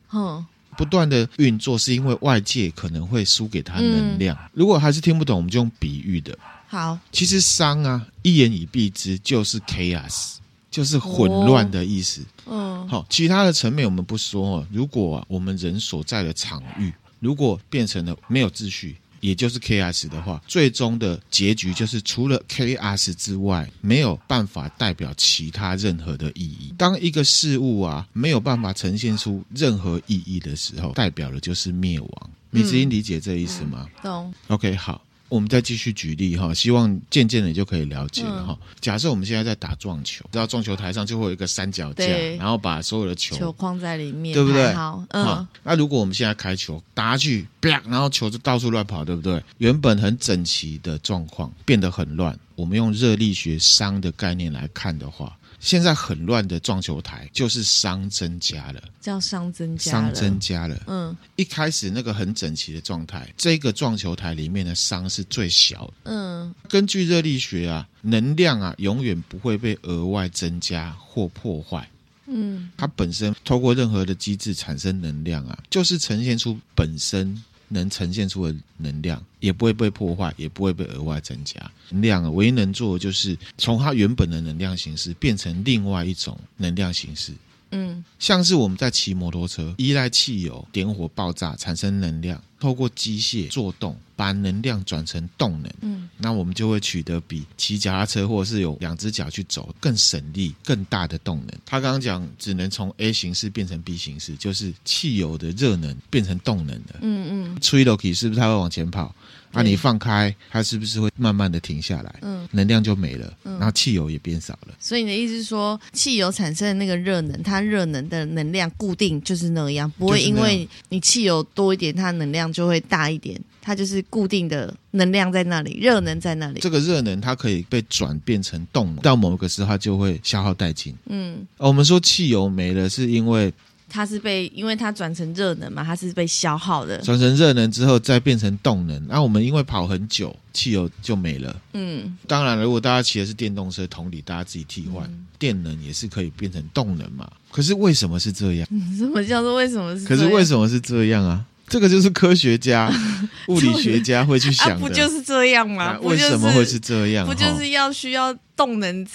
哼，不断的运作是因为外界可能会输给他能量。如果还是听不懂，我们就用比喻的。好，其实熵啊，一言以蔽之就是 chaos，就是混乱的意思。嗯，好，其他的层面我们不说哦。如果啊，我们人所在的场域如果变成了没有秩序，也就是 chaos 的话，最终的结局就是除了 chaos 之外，没有办法代表其他任何的意义。当一个事物啊没有办法呈现出任何意义的时候，代表的就是灭亡。你子英理解这意思吗？懂。OK，好。我们再继续举例哈，希望渐渐的你就可以了解了哈。假设我们现在在打撞球，知道撞球台上就会有一个三脚架，然后把所有的球球框在里面，对不对？好，嗯。那如果我们现在开球打下去，啪，然后球就到处乱跑，对不对？原本很整齐的状况变得很乱。我们用热力学熵的概念来看的话，现在很乱的撞球台就是熵增加了，叫熵增加了，熵增加了。嗯，一开始那个很整齐的状态，这个撞球台里面的熵是最小的。嗯，根据热力学啊，能量啊永远不会被额外增加或破坏。嗯，它本身透过任何的机制产生能量啊，就是呈现出本身能呈现出的能量，也不会被破坏，也不会被额外增加。能量啊，唯一能做的就是从它原本的能量形式变成另外一种能量形式。嗯，像是我们在骑摩托车，依赖汽油点火爆炸产生能量，透过机械做动把能量转成动能。嗯，那我们就会取得比骑脚踏车或者是有两只脚去走更省力、更大的动能。他刚刚讲只能从 A 形式变成 B 形式，就是汽油的热能变成动能的。嗯嗯，吹了气是不是它会往前跑？那、啊、你放开，它是不是会慢慢的停下来？嗯，能量就没了，嗯、然后汽油也变少了。所以你的意思是说，汽油产生的那个热能，它热能的能量固定就是那样，不会因为你汽油多一点，它能量就会大一点。它就是固定的能量在那里，热能在那里。这个热能它可以被转变成动能，到某个时候它就会消耗殆尽。嗯，我们说汽油没了，是因为。它是被，因为它转成热能嘛，它是被消耗的。转成热能之后再变成动能，那、啊、我们因为跑很久，汽油就没了。嗯，当然了，如果大家骑的是电动车，同理，大家自己替换，嗯、电能也是可以变成动能嘛。可是为什么是这样？嗯、什么叫做为什么是？可是为什么是这样啊？这个就是科学家、物理学家会去想的，啊、不就是这样吗？啊、为什么会是这样？不就是要需要动能？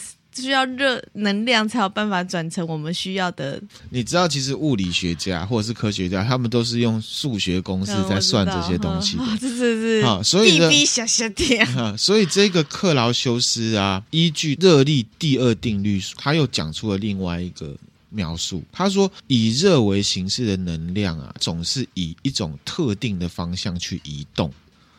需要热能量才有办法转成我们需要的。你知道，其实物理学家或者是科学家，他们都是用数学公式在算这些东西的。是 是啊，所以呢，小小点 啊，所以这个克劳修斯啊，依据热力第二定律，他又讲出了另外一个描述。他说，以热为形式的能量啊，总是以一种特定的方向去移动。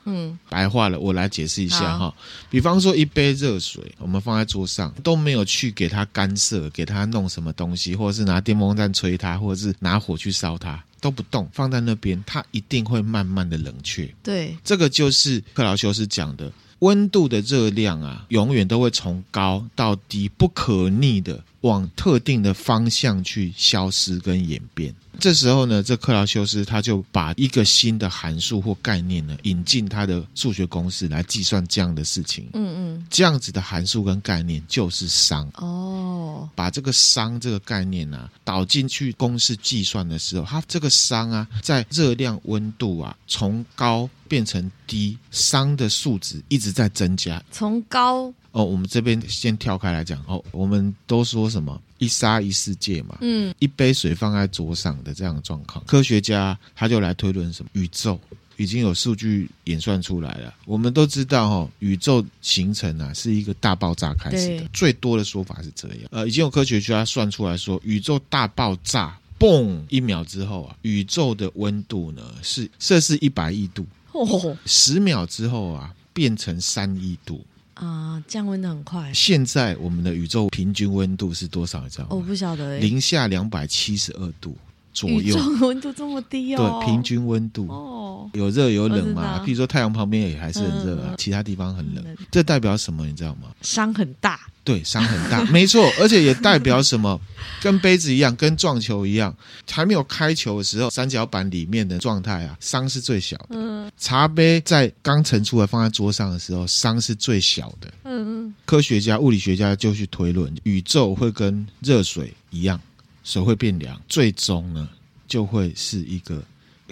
嗯，白话了，我来解释一下哈。比方说，一杯热水，我们放在桌上，都没有去给它干涉，给它弄什么东西，或者是拿电风扇吹它，或者是拿火去烧它，都不动，放在那边，它一定会慢慢的冷却。对，这个就是克劳修斯讲的，温度的热量啊，永远都会从高到低，不可逆的往特定的方向去消失跟演变。这时候呢，这克劳修斯他就把一个新的函数或概念呢引进他的数学公式来计算这样的事情。嗯嗯，这样子的函数跟概念就是熵。哦，把这个熵这个概念啊导进去公式计算的时候，它这个熵啊在热量温度啊从高变成低，熵的数值一直在增加。从高。哦，我们这边先跳开来讲哦，我们都说什么一沙一世界嘛，嗯，一杯水放在桌上的这样的状况，科学家他就来推论什么宇宙已经有数据演算出来了。我们都知道哈、哦，宇宙形成啊是一个大爆炸开始的，最多的说法是这样。呃，已经有科学家算出来说，宇宙大爆炸，嘣，一秒之后啊，宇宙的温度呢是摄氏一百亿度，哦，十秒之后啊变成三亿度。啊、呃，降温的很快。现在我们的宇宙平均温度是多少？你知道吗？我不晓得、欸。零下两百七十二度左右。宇宙温度这么低哦？对，平均温度。哦。有热有冷嘛？譬如说太阳旁边也还是很热啊，嗯、其他地方很冷。嗯、这代表什么？你知道吗？伤很大。对，伤很大，没错，而且也代表什么？跟杯子一样，跟撞球一样，还没有开球的时候，三角板里面的状态啊，伤是最小的。嗯，茶杯在刚盛出来放在桌上的时候，伤是最小的。嗯，科学家、物理学家就去推论，宇宙会跟热水一样，水会变凉，最终呢，就会是一个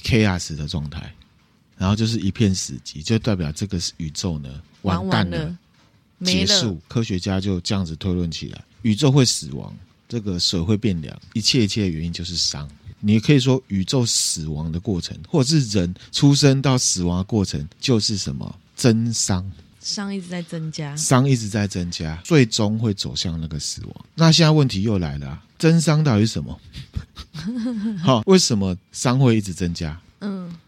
chaos 的状态，然后就是一片死寂，就代表这个宇宙呢，完蛋了。结束，科学家就这样子推论起来：宇宙会死亡，这个水会变凉，一切一切的原因就是熵。你可以说，宇宙死亡的过程，或者是人出生到死亡的过程，就是什么增熵？熵一直在增加，熵一直在增加，最终会走向那个死亡。那现在问题又来了啊，增熵到底是什么？好，为什么熵会一直增加？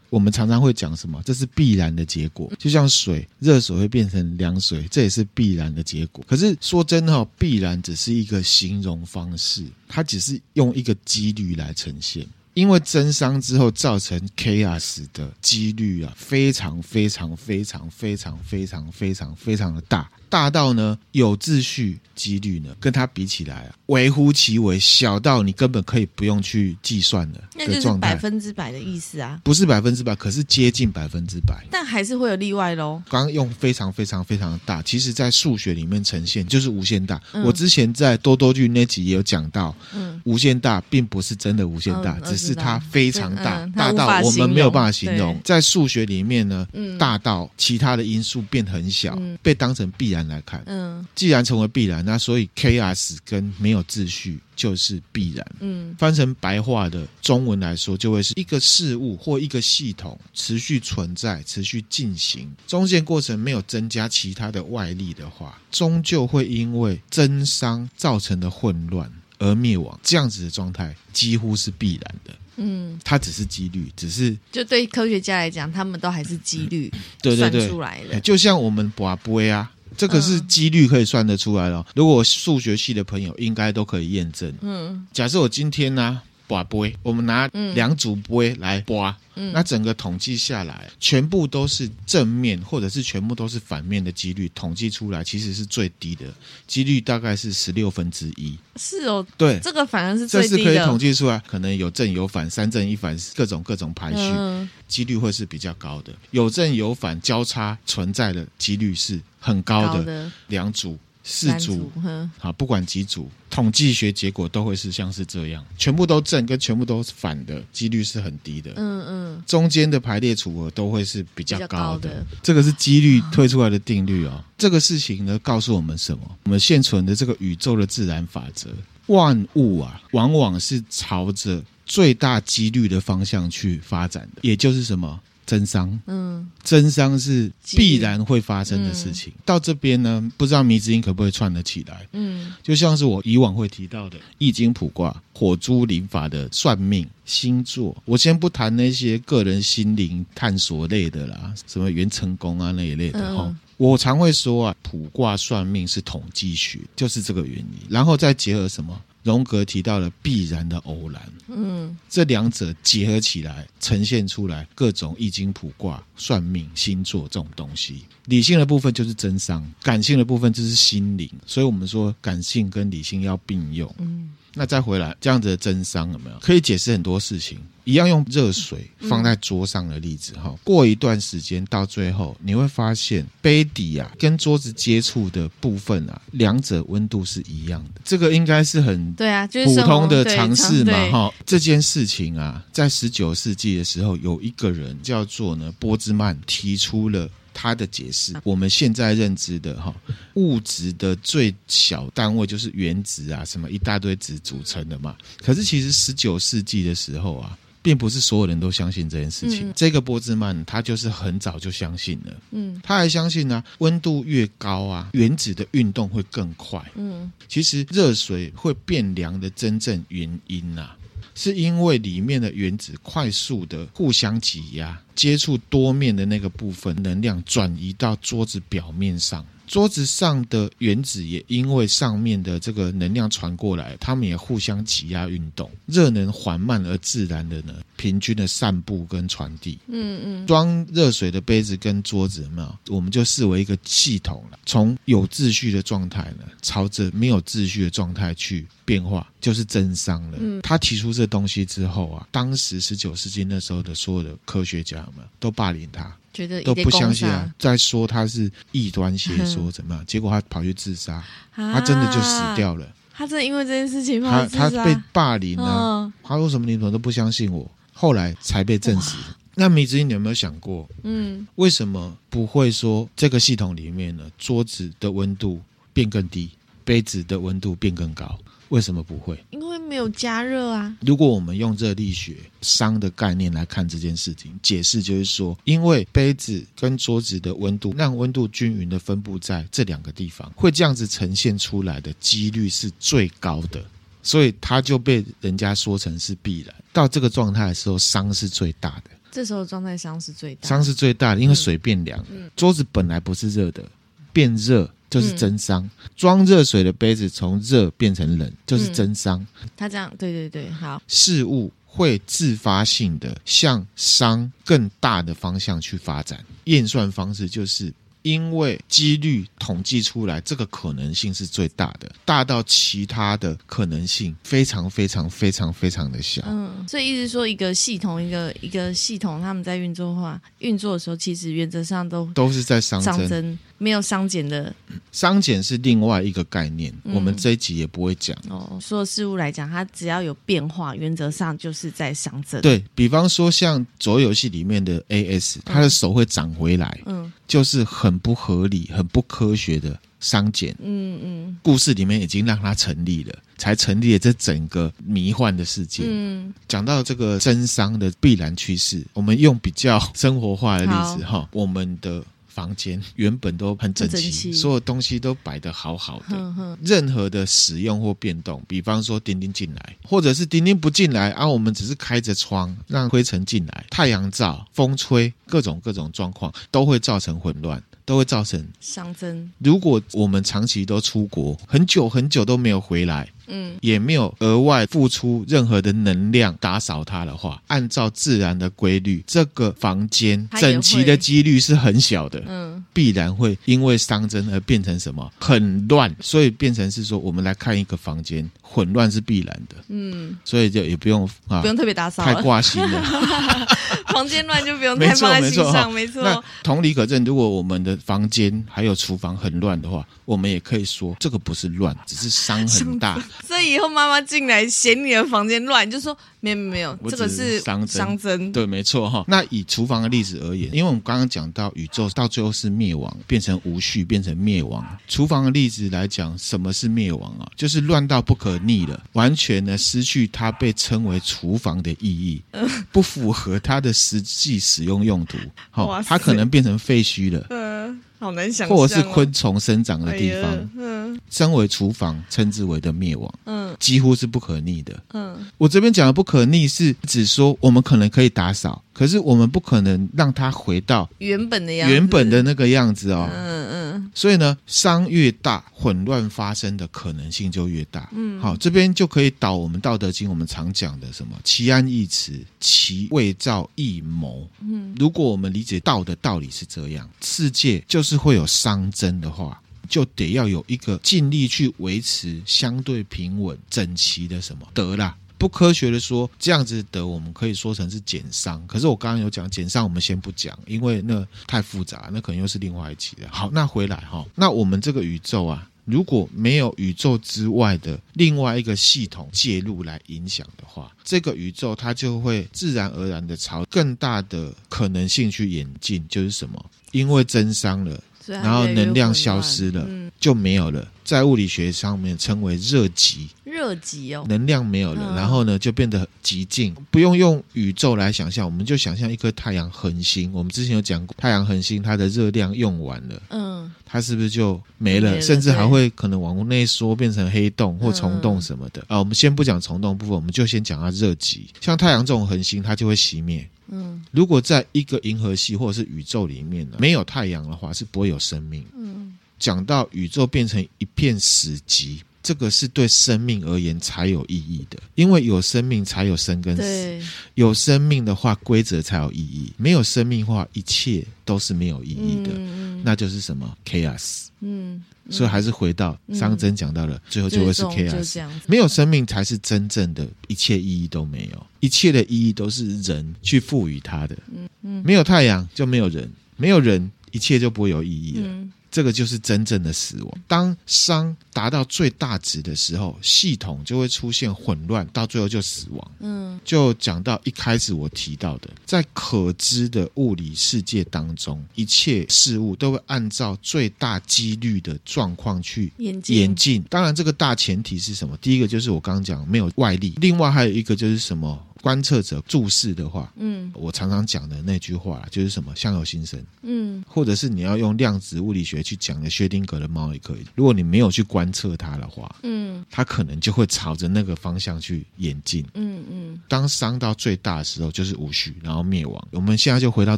我们常常会讲什么？这是必然的结果，就像水，热水会变成凉水，这也是必然的结果。可是说真的，必然只是一个形容方式，它只是用一个几率来呈现。因为增伤之后造成 chaos 的几率啊，非常非常非常非常非常非常非常的大。大到呢，有秩序几率呢，跟它比起来啊，微乎其微，小到你根本可以不用去计算的的状态。那就是百分之百的意思啊？不是百分之百，可是接近百分之百。但还是会有例外喽。刚刚用非常非常非常的大，其实在数学里面呈现就是无限大。嗯、我之前在多多剧那集也有讲到，嗯，无限大并不是真的无限大，嗯、只是它非常大，嗯、大到我们没有办法形容。在数学里面呢，嗯、大到其他的因素变很小，嗯、被当成必然。来看，嗯，既然成为必然，那所以 chaos 跟没有秩序就是必然。嗯，翻成白话的中文来说，就会是一个事物或一个系统持续存在、持续进行，中间过程没有增加其他的外力的话，终究会因为增熵造成的混乱而灭亡。这样子的状态几乎是必然的。嗯，它只是几率，只是就对科学家来讲，他们都还是几率，对对对，出来的。就像我们博杯啊。这个是几率可以算得出来了。如果数学系的朋友应该都可以验证。嗯，假设我今天呢，拔杯，我们拿两组杯来拔，嗯，那整个统计下来，全部都是正面，或者是全部都是反面的几率，统计出来其实是最低的，几率大概是十六分之一。是哦，对，这个反而是最低的。这是可以统计出来，可能有正有反，三正一反，各种各种排序，嗯，几率会是比较高的。有正有反交叉存在的几率是。很高的两组、四组，好，不管几组，统计学结果都会是像是这样，全部都正跟全部都是反的几率是很低的。嗯嗯，中间的排列组合都会是比较高的。这个是几率推出来的定律哦。这个事情呢，告诉我们什么？我们现存的这个宇宙的自然法则，万物啊，往往是朝着最大几率的方向去发展的，也就是什么？增伤，嗯，真伤是必然会发生的事情。嗯、到这边呢，不知道迷之音可不可以串得起来？嗯，就像是我以往会提到的《易经》卜卦、火珠灵法的算命、星座。我先不谈那些个人心灵探索类的啦，什么元成功啊那一类的哈。嗯、我常会说啊，卜卦算命是统计学，就是这个原因。然后再结合什么荣格提到了必然的偶然，嗯，这两者结合起来，呈现出来各种易经卜卦、算命、星座这种东西。理性的部分就是真商，感性的部分就是心灵。所以我们说，感性跟理性要并用。嗯。那再回来这样子的真商有没有可以解释很多事情？一样用热水放在桌上的例子哈，过一段时间到最后你会发现杯底啊跟桌子接触的部分啊，两者温度是一样的。这个应该是很对啊，普通的常识嘛哈。这件事情啊，在十九世纪的时候，有一个人叫做呢波兹曼提出了。他的解释，我们现在认知的哈物质的最小单位就是原子啊，什么一大堆子组成的嘛。可是其实十九世纪的时候啊，并不是所有人都相信这件事情。嗯、这个波兹曼他就是很早就相信了，嗯，他还相信呢、啊，温度越高啊，原子的运动会更快。嗯，其实热水会变凉的真正原因啊。是因为里面的原子快速的互相挤压，接触多面的那个部分，能量转移到桌子表面上。桌子上的原子也因为上面的这个能量传过来，它们也互相挤压运动，热能缓慢而自然的呢，平均的散布跟传递。嗯嗯，装热水的杯子跟桌子有没有，我们就视为一个系统了。从有秩序的状态呢，朝着没有秩序的状态去变化，就是真商了。嗯，他提出这东西之后啊，当时十九世纪那时候的所有的科学家们都霸凌他。觉得都不相信啊，在说他是异端邪说怎么样？结果他跑去自杀，他真的就死掉了。他真的因为这件事情他他被霸凌了。他说什么？你怎么都不相信我？后来才被证实。那米子英，你有没有想过？嗯，为什么不会说这个系统里面呢？桌子的温度变更低，杯子的温度变更高？为什么不会？因为没有加热啊。如果我们用热力学熵的概念来看这件事情，解释就是说，因为杯子跟桌子的温度让温度均匀的分布在这两个地方，会这样子呈现出来的几率是最高的，所以它就被人家说成是必然。到这个状态的时候，熵是最大的。这时候状态熵是最大，熵是最大的，因为水变凉，嗯，桌子本来不是热的，变热。就是蒸伤，装热水的杯子从热变成冷，就是增熵。他这样，对对对，好。事物会自发性的向熵更大的方向去发展，验算方式就是。因为几率统计出来，这个可能性是最大的，大到其他的可能性非常非常非常非常的小。嗯，所以意思说，一个系统，一个一个系统，他们在运作的话，运作的时候，其实原则上都都是在熵增，没有商减的。商减是另外一个概念，嗯、我们这一集也不会讲。哦，所有事物来讲，它只要有变化，原则上就是在熵增。对，比方说，像桌游戏里面的 AS，他的手会长回来。嗯。嗯就是很不合理、很不科学的熵减。嗯嗯，故事里面已经让它成立了，才成立了这整个迷幻的世界。嗯，讲到这个真商的必然趋势，我们用比较生活化的例子哈，我们的房间原本都很整齐，所有东西都摆得好好的。呵呵，任何的使用或变动，比方说丁丁进来，或者是丁丁不进来啊，我们只是开着窗让灰尘进来，太阳照、风吹。各种各种状况都会造成混乱，都会造成伤增。如果我们长期都出国，很久很久都没有回来，嗯，也没有额外付出任何的能量打扫它的话，按照自然的规律，这个房间整齐的几率是很小的，嗯，必然会因为熵增而变成什么很乱，所以变成是说，我们来看一个房间。混乱是必然的，嗯，所以就也不用啊，不用特别打扫，太挂心了。房间乱就不用 太放在心上，没错。没错，那同理可证，如果我们的房间还有厨房很乱的话，我们也可以说这个不是乱，只是熵很大。所以以后妈妈进来嫌你的房间乱，就说。没有没有，这个是熵增，增对，没错哈。那以厨房的例子而言，因为我们刚刚讲到宇宙到最后是灭亡，变成无序，变成灭亡。厨房的例子来讲，什么是灭亡啊？就是乱到不可逆了，完全呢失去它被称为厨房的意义，不符合它的实际使用用途。好，它可能变成废墟了。嗯，好难想象，或者是昆虫生长的地方。嗯，身为厨房称之为的灭亡，嗯几乎是不可逆的。嗯我这边讲的不可逆是指说我们可能可以打扫，可是我们不可能让它回到原本的样子，原本的那个样子哦。嗯嗯所以呢，伤越大，混乱发生的可能性就越大。嗯，好，这边就可以导我们《道德经》我们常讲的什么“其安易持，其未兆易谋”。嗯，如果我们理解道的道理是这样，世界就是会有熵增的话，就得要有一个尽力去维持相对平稳、整齐的什么德啦。不科学的说，这样子的我们可以说成是减伤。可是我刚刚有讲减伤，我们先不讲，因为那太复杂，那可能又是另外一期的。好，那回来哈，那我们这个宇宙啊，如果没有宇宙之外的另外一个系统介入来影响的话，这个宇宙它就会自然而然的朝更大的可能性去演进，就是什么？因为增伤了。然后能量消失了，嗯、就没有了。在物理学上面称为热极，热极哦，能量没有了，嗯、然后呢就变得极静。不用用宇宙来想象，我们就想象一颗太阳恒星。我们之前有讲过，太阳恒星它的热量用完了，嗯，它是不是就没了？没了甚至还会可能往内缩，变成黑洞或虫洞什么的、嗯、啊？我们先不讲虫洞部分，我们就先讲它热极。像太阳这种恒星，它就会熄灭。嗯，如果在一个银河系或者是宇宙里面呢，没有太阳的话，是不会有生命。嗯，讲到宇宙变成一片死寂，这个是对生命而言才有意义的，因为有生命才有生跟死。对，有生命的话，规则才有意义；没有生命的话，一切都是没有意义的。嗯、那就是什么 chaos。嗯。所以还是回到熵增讲到了，嗯、最后就会是 chaos。没有生命才是真正的一切意义都没有，一切的意义都是人去赋予它的。嗯嗯，没有太阳就没有人，没有人一切就不会有意义了。嗯这个就是真正的死亡。当熵达到最大值的时候，系统就会出现混乱，到最后就死亡。嗯，就讲到一开始我提到的，在可知的物理世界当中，一切事物都会按照最大几率的状况去演进。当然，这个大前提是什么？第一个就是我刚刚讲没有外力，另外还有一个就是什么？观测者注视的话，嗯，我常常讲的那句话就是什么“相由心生”，嗯，或者是你要用量子物理学去讲的薛丁格的猫也可以。如果你没有去观测它的话，嗯，它可能就会朝着那个方向去演进，嗯嗯。当伤到最大的时候，就是无序，然后灭亡。我们现在就回到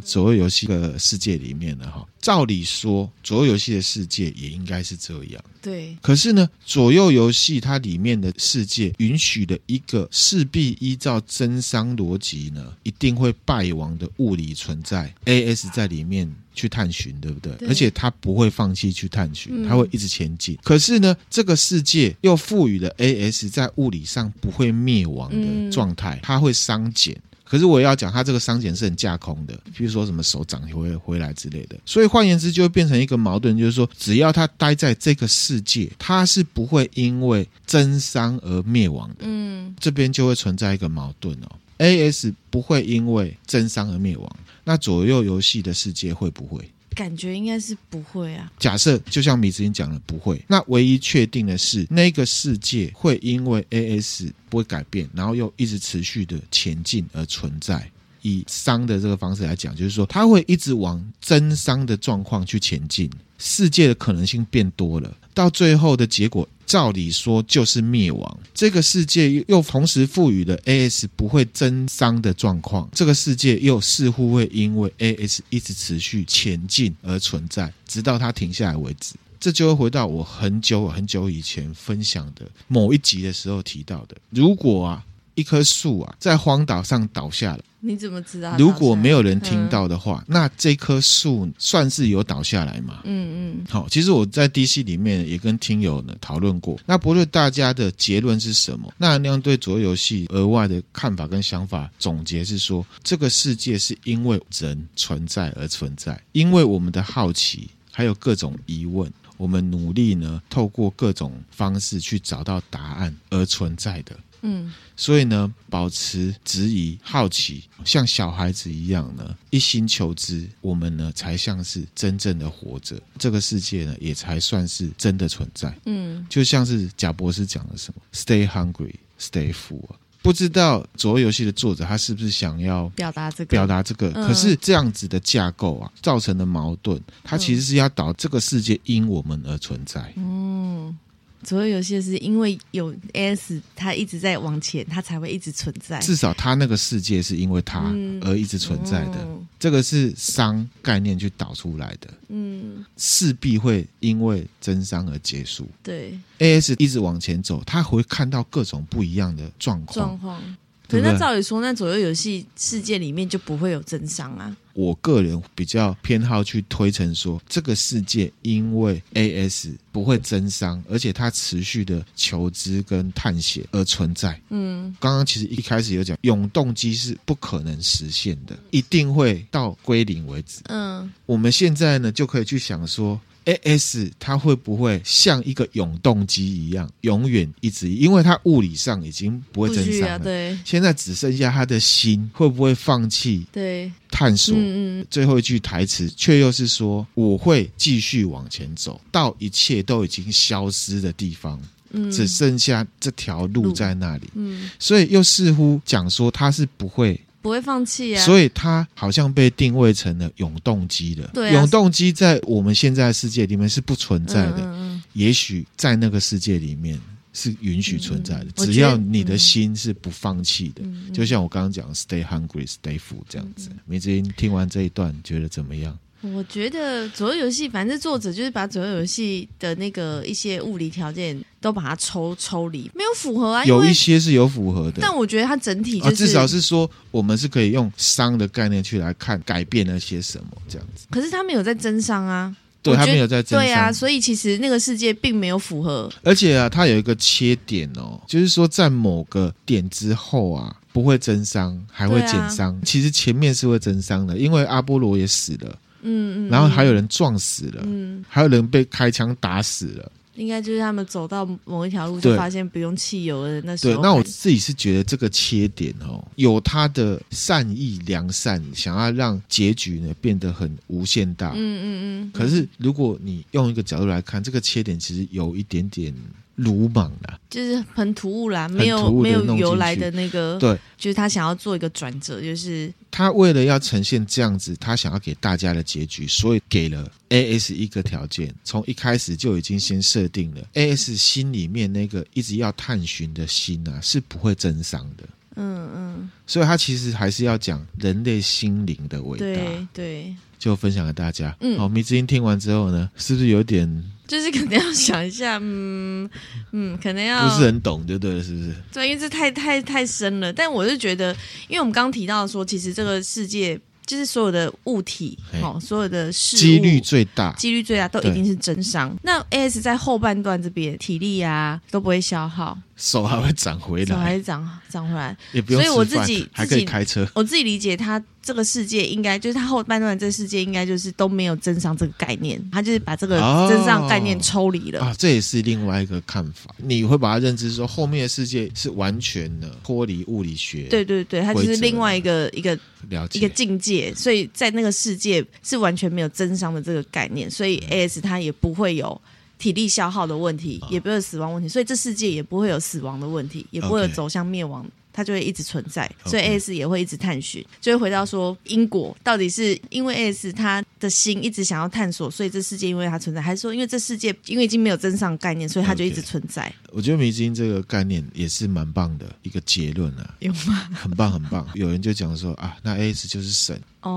左右游戏的世界里面了哈。照理说，左右游戏的世界也应该是这样，对。可是呢，左右游戏它里面的世界允许的一个势必依照增伤逻辑呢，一定会败亡的物理存在，AS 在里面去探寻，对不对？对，而且他不会放弃去探寻，他会一直前进。嗯、可是呢，这个世界又赋予了 AS 在物理上不会灭亡的状态，它会熵减。可是我要讲，它这个商检是很架空的，比如说什么手掌回回来之类的。所以换言之，就会变成一个矛盾，就是说，只要他待在这个世界，他是不会因为真伤而灭亡的。嗯，这边就会存在一个矛盾哦。AS 不会因为真伤而灭亡，那左右游戏的世界会不会？感觉应该是不会啊。假设就像米子英讲的，不会。那唯一确定的是，那个世界会因为 AS 不会改变，然后又一直持续的前进而存在。以熵的这个方式来讲，就是说它会一直往增伤的状况去前进，世界的可能性变多了，到最后的结果，照理说就是灭亡。这个世界又同时赋予了 AS 不会增伤的状况，这个世界又似乎会因为 AS 一直持续前进而存在，直到它停下来为止。这就会回到我很久很久以前分享的某一集的时候提到的，如果啊一棵树啊在荒岛上倒下了。你怎么知道？如果没有人听到的话，嗯、那这棵树算是有倒下来吗？嗯嗯。好，其实我在 DC 里面也跟听友呢讨论过。那不论大家的结论是什么，那那样对左右游戏额外的看法跟想法总结是说，这个世界是因为人存在而存在，因为我们的好奇还有各种疑问，我们努力呢透过各种方式去找到答案而存在的。嗯，所以呢，保持质疑、好奇，像小孩子一样呢，一心求知，我们呢才像是真正的活着，这个世界呢也才算是真的存在。嗯，就像是贾博士讲的什么，“Stay hungry, stay full”。不知道左右游戏的作者他是不是想要表达这个？表达这个，可是这样子的架构啊，造成的矛盾，它其实是要导这个世界因我们而存在。嗯。左右游戏是因为有 AS，它一直在往前，它才会一直存在。至少它那个世界是因为它而一直存在的。嗯、这个是商概念去导出来的。嗯，势必会因为真商而结束。对，AS 一直往前走，他会看到各种不一样的状况。状况。可是那照理说，那左右游戏世界里面就不会有增伤啊。我个人比较偏好去推陈说，这个世界因为 AS 不会增伤，而且它持续的求知跟探险而存在。嗯，刚刚其实一开始有讲，永动机是不可能实现的，一定会到归零为止。嗯，我们现在呢就可以去想说。AS 它会不会像一个永动机一样，永远一直？因为它物理上已经不会增伤了，对。现在只剩下他的心，会不会放弃？对，探索。嗯嗯。最后一句台词却又是说：“我会继续往前走，到一切都已经消失的地方，嗯，只剩下这条路在那里。”嗯。所以又似乎讲说他是不会。不会放弃啊！所以它好像被定位成了永动机的。对啊，永动机在我们现在的世界里面是不存在的。嗯嗯，也许在那个世界里面是允许存在的，嗯、只要你的心是不放弃的。嗯、就像我刚刚讲，“Stay hungry, stay full” 这样子。梅子英听完这一段，觉得怎么样？我觉得左右游戏，反正作者就是把左右游戏的那个一些物理条件都把它抽抽离，没有符合啊。有一些是有符合的，但我觉得它整体就是、啊、至少是说，我们是可以用商的概念去来看改变了些什么这样子。可是他们有在增商啊，对他没有在增熵。对啊，所以其实那个世界并没有符合。而且啊，它有一个切点哦，就是说在某个点之后啊，不会增伤，还会减伤。啊、其实前面是会增伤的，因为阿波罗也死了。嗯嗯，然后还有人撞死了，嗯，还有人被开枪打死了。应该就是他们走到某一条路就发现不用汽油了。那时候，对，那我自己是觉得这个切点哦，有他的善意良善，想要让结局呢变得很无限大。嗯嗯嗯。可是如果你用一个角度来看，这个切点其实有一点点。鲁莽啦，就是很突兀啦，没有没有由来的那个，对，就是他想要做一个转折，就是他为了要呈现这样子，他想要给大家的结局，所以给了 AS 一个条件，从一开始就已经先设定了。AS 心里面那个一直要探寻的心啊，是不会增伤的，嗯嗯，所以他其实还是要讲人类心灵的伟大，对对，就分享给大家。嗯，好，迷之音听完之后呢，是不是有点？就是可能要想一下，嗯嗯，可能要不是很懂，就对了，是不是？对，因为这太太太深了。但我是觉得，因为我们刚刚提到说，其实这个世界就是所有的物体，哦，所有的事物，几率最大，几率最大都一定是真伤。那 AS 在后半段这边体力啊都不会消耗。手还会长回来，手还是长长回来，也不用。所以我自己还可以开车。我自己理解，他这个世界应该就是他后半段这个世界应该就是都没有增伤这个概念，他就是把这个增伤概念抽离了、哦、啊。这也是另外一个看法，你会把它认知说后面的世界是完全的脱离物理学。对对对，它就是另外一个一个了解一个境界，所以在那个世界是完全没有增伤的这个概念，所以 AS 它也不会有。体力消耗的问题，也不会有死亡问题，所以这世界也不会有死亡的问题，也不会有走向灭亡。它就会一直存在，所以 AS 也会一直探寻，就会回到说因果到底是因为 AS 他的心一直想要探索，所以这世界因为它存在，还是说因为这世界因为已经没有真相概念，所以它就一直存在.我觉得迷之音这个概念也是蛮棒的一个结论啊，有吗？很棒很棒。有人就讲说啊，那 AS 就是神哦，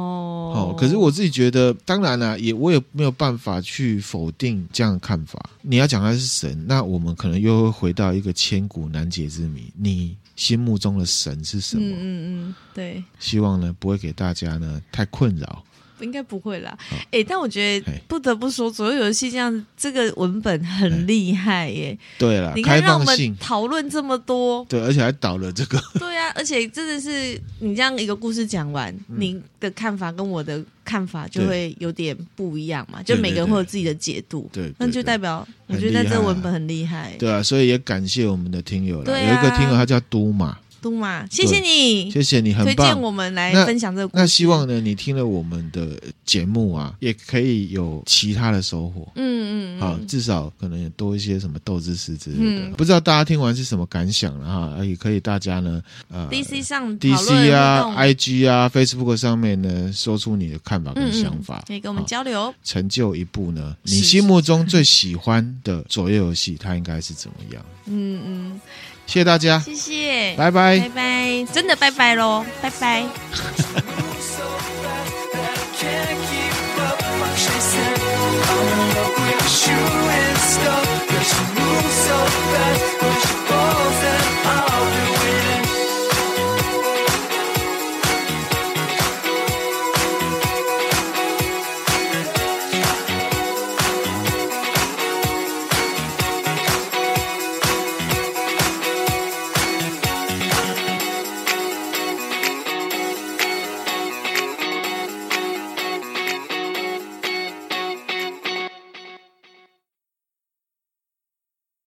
哦，可是我自己觉得，当然了、啊，也我也没有办法去否定这样的看法。你要讲他是神，那我们可能又会回到一个千古难解之谜，你。心目中的神是什么？嗯嗯嗯，对。希望呢，不会给大家呢太困扰。应该不会啦。哎、但我觉得不得不说，左右游戏这样这个文本很厉害耶。对了，你看让我们讨论这么多，对，而且还导了这个。对啊，而且真的是你这样一个故事讲完，嗯、你的看法跟我的看法就会有点不一样嘛。就每个人会有自己的解读。对，那就代表我觉得这个文本很厉害。对啊，所以也感谢我们的听友了。啊、有一个听友他叫都马。谢谢你，谢谢你，很，推荐我们来分享这个故事。那希望呢，你听了我们的节目啊，也可以有其他的收获。嗯嗯，好，至少可能也多一些什么豆知识之类的。嗯、不知道大家听完是什么感想了哈？也可以大家呢，呃，DC 上，DC 啊，IG 啊，Facebook 上面呢，说出你的看法跟想法，嗯嗯、可以跟我们交流。成就一部呢，你心目中最喜欢的左右游戏，它应该是怎么样？嗯嗯，谢谢大家，谢谢，拜拜，拜拜，真的拜拜喽，拜拜。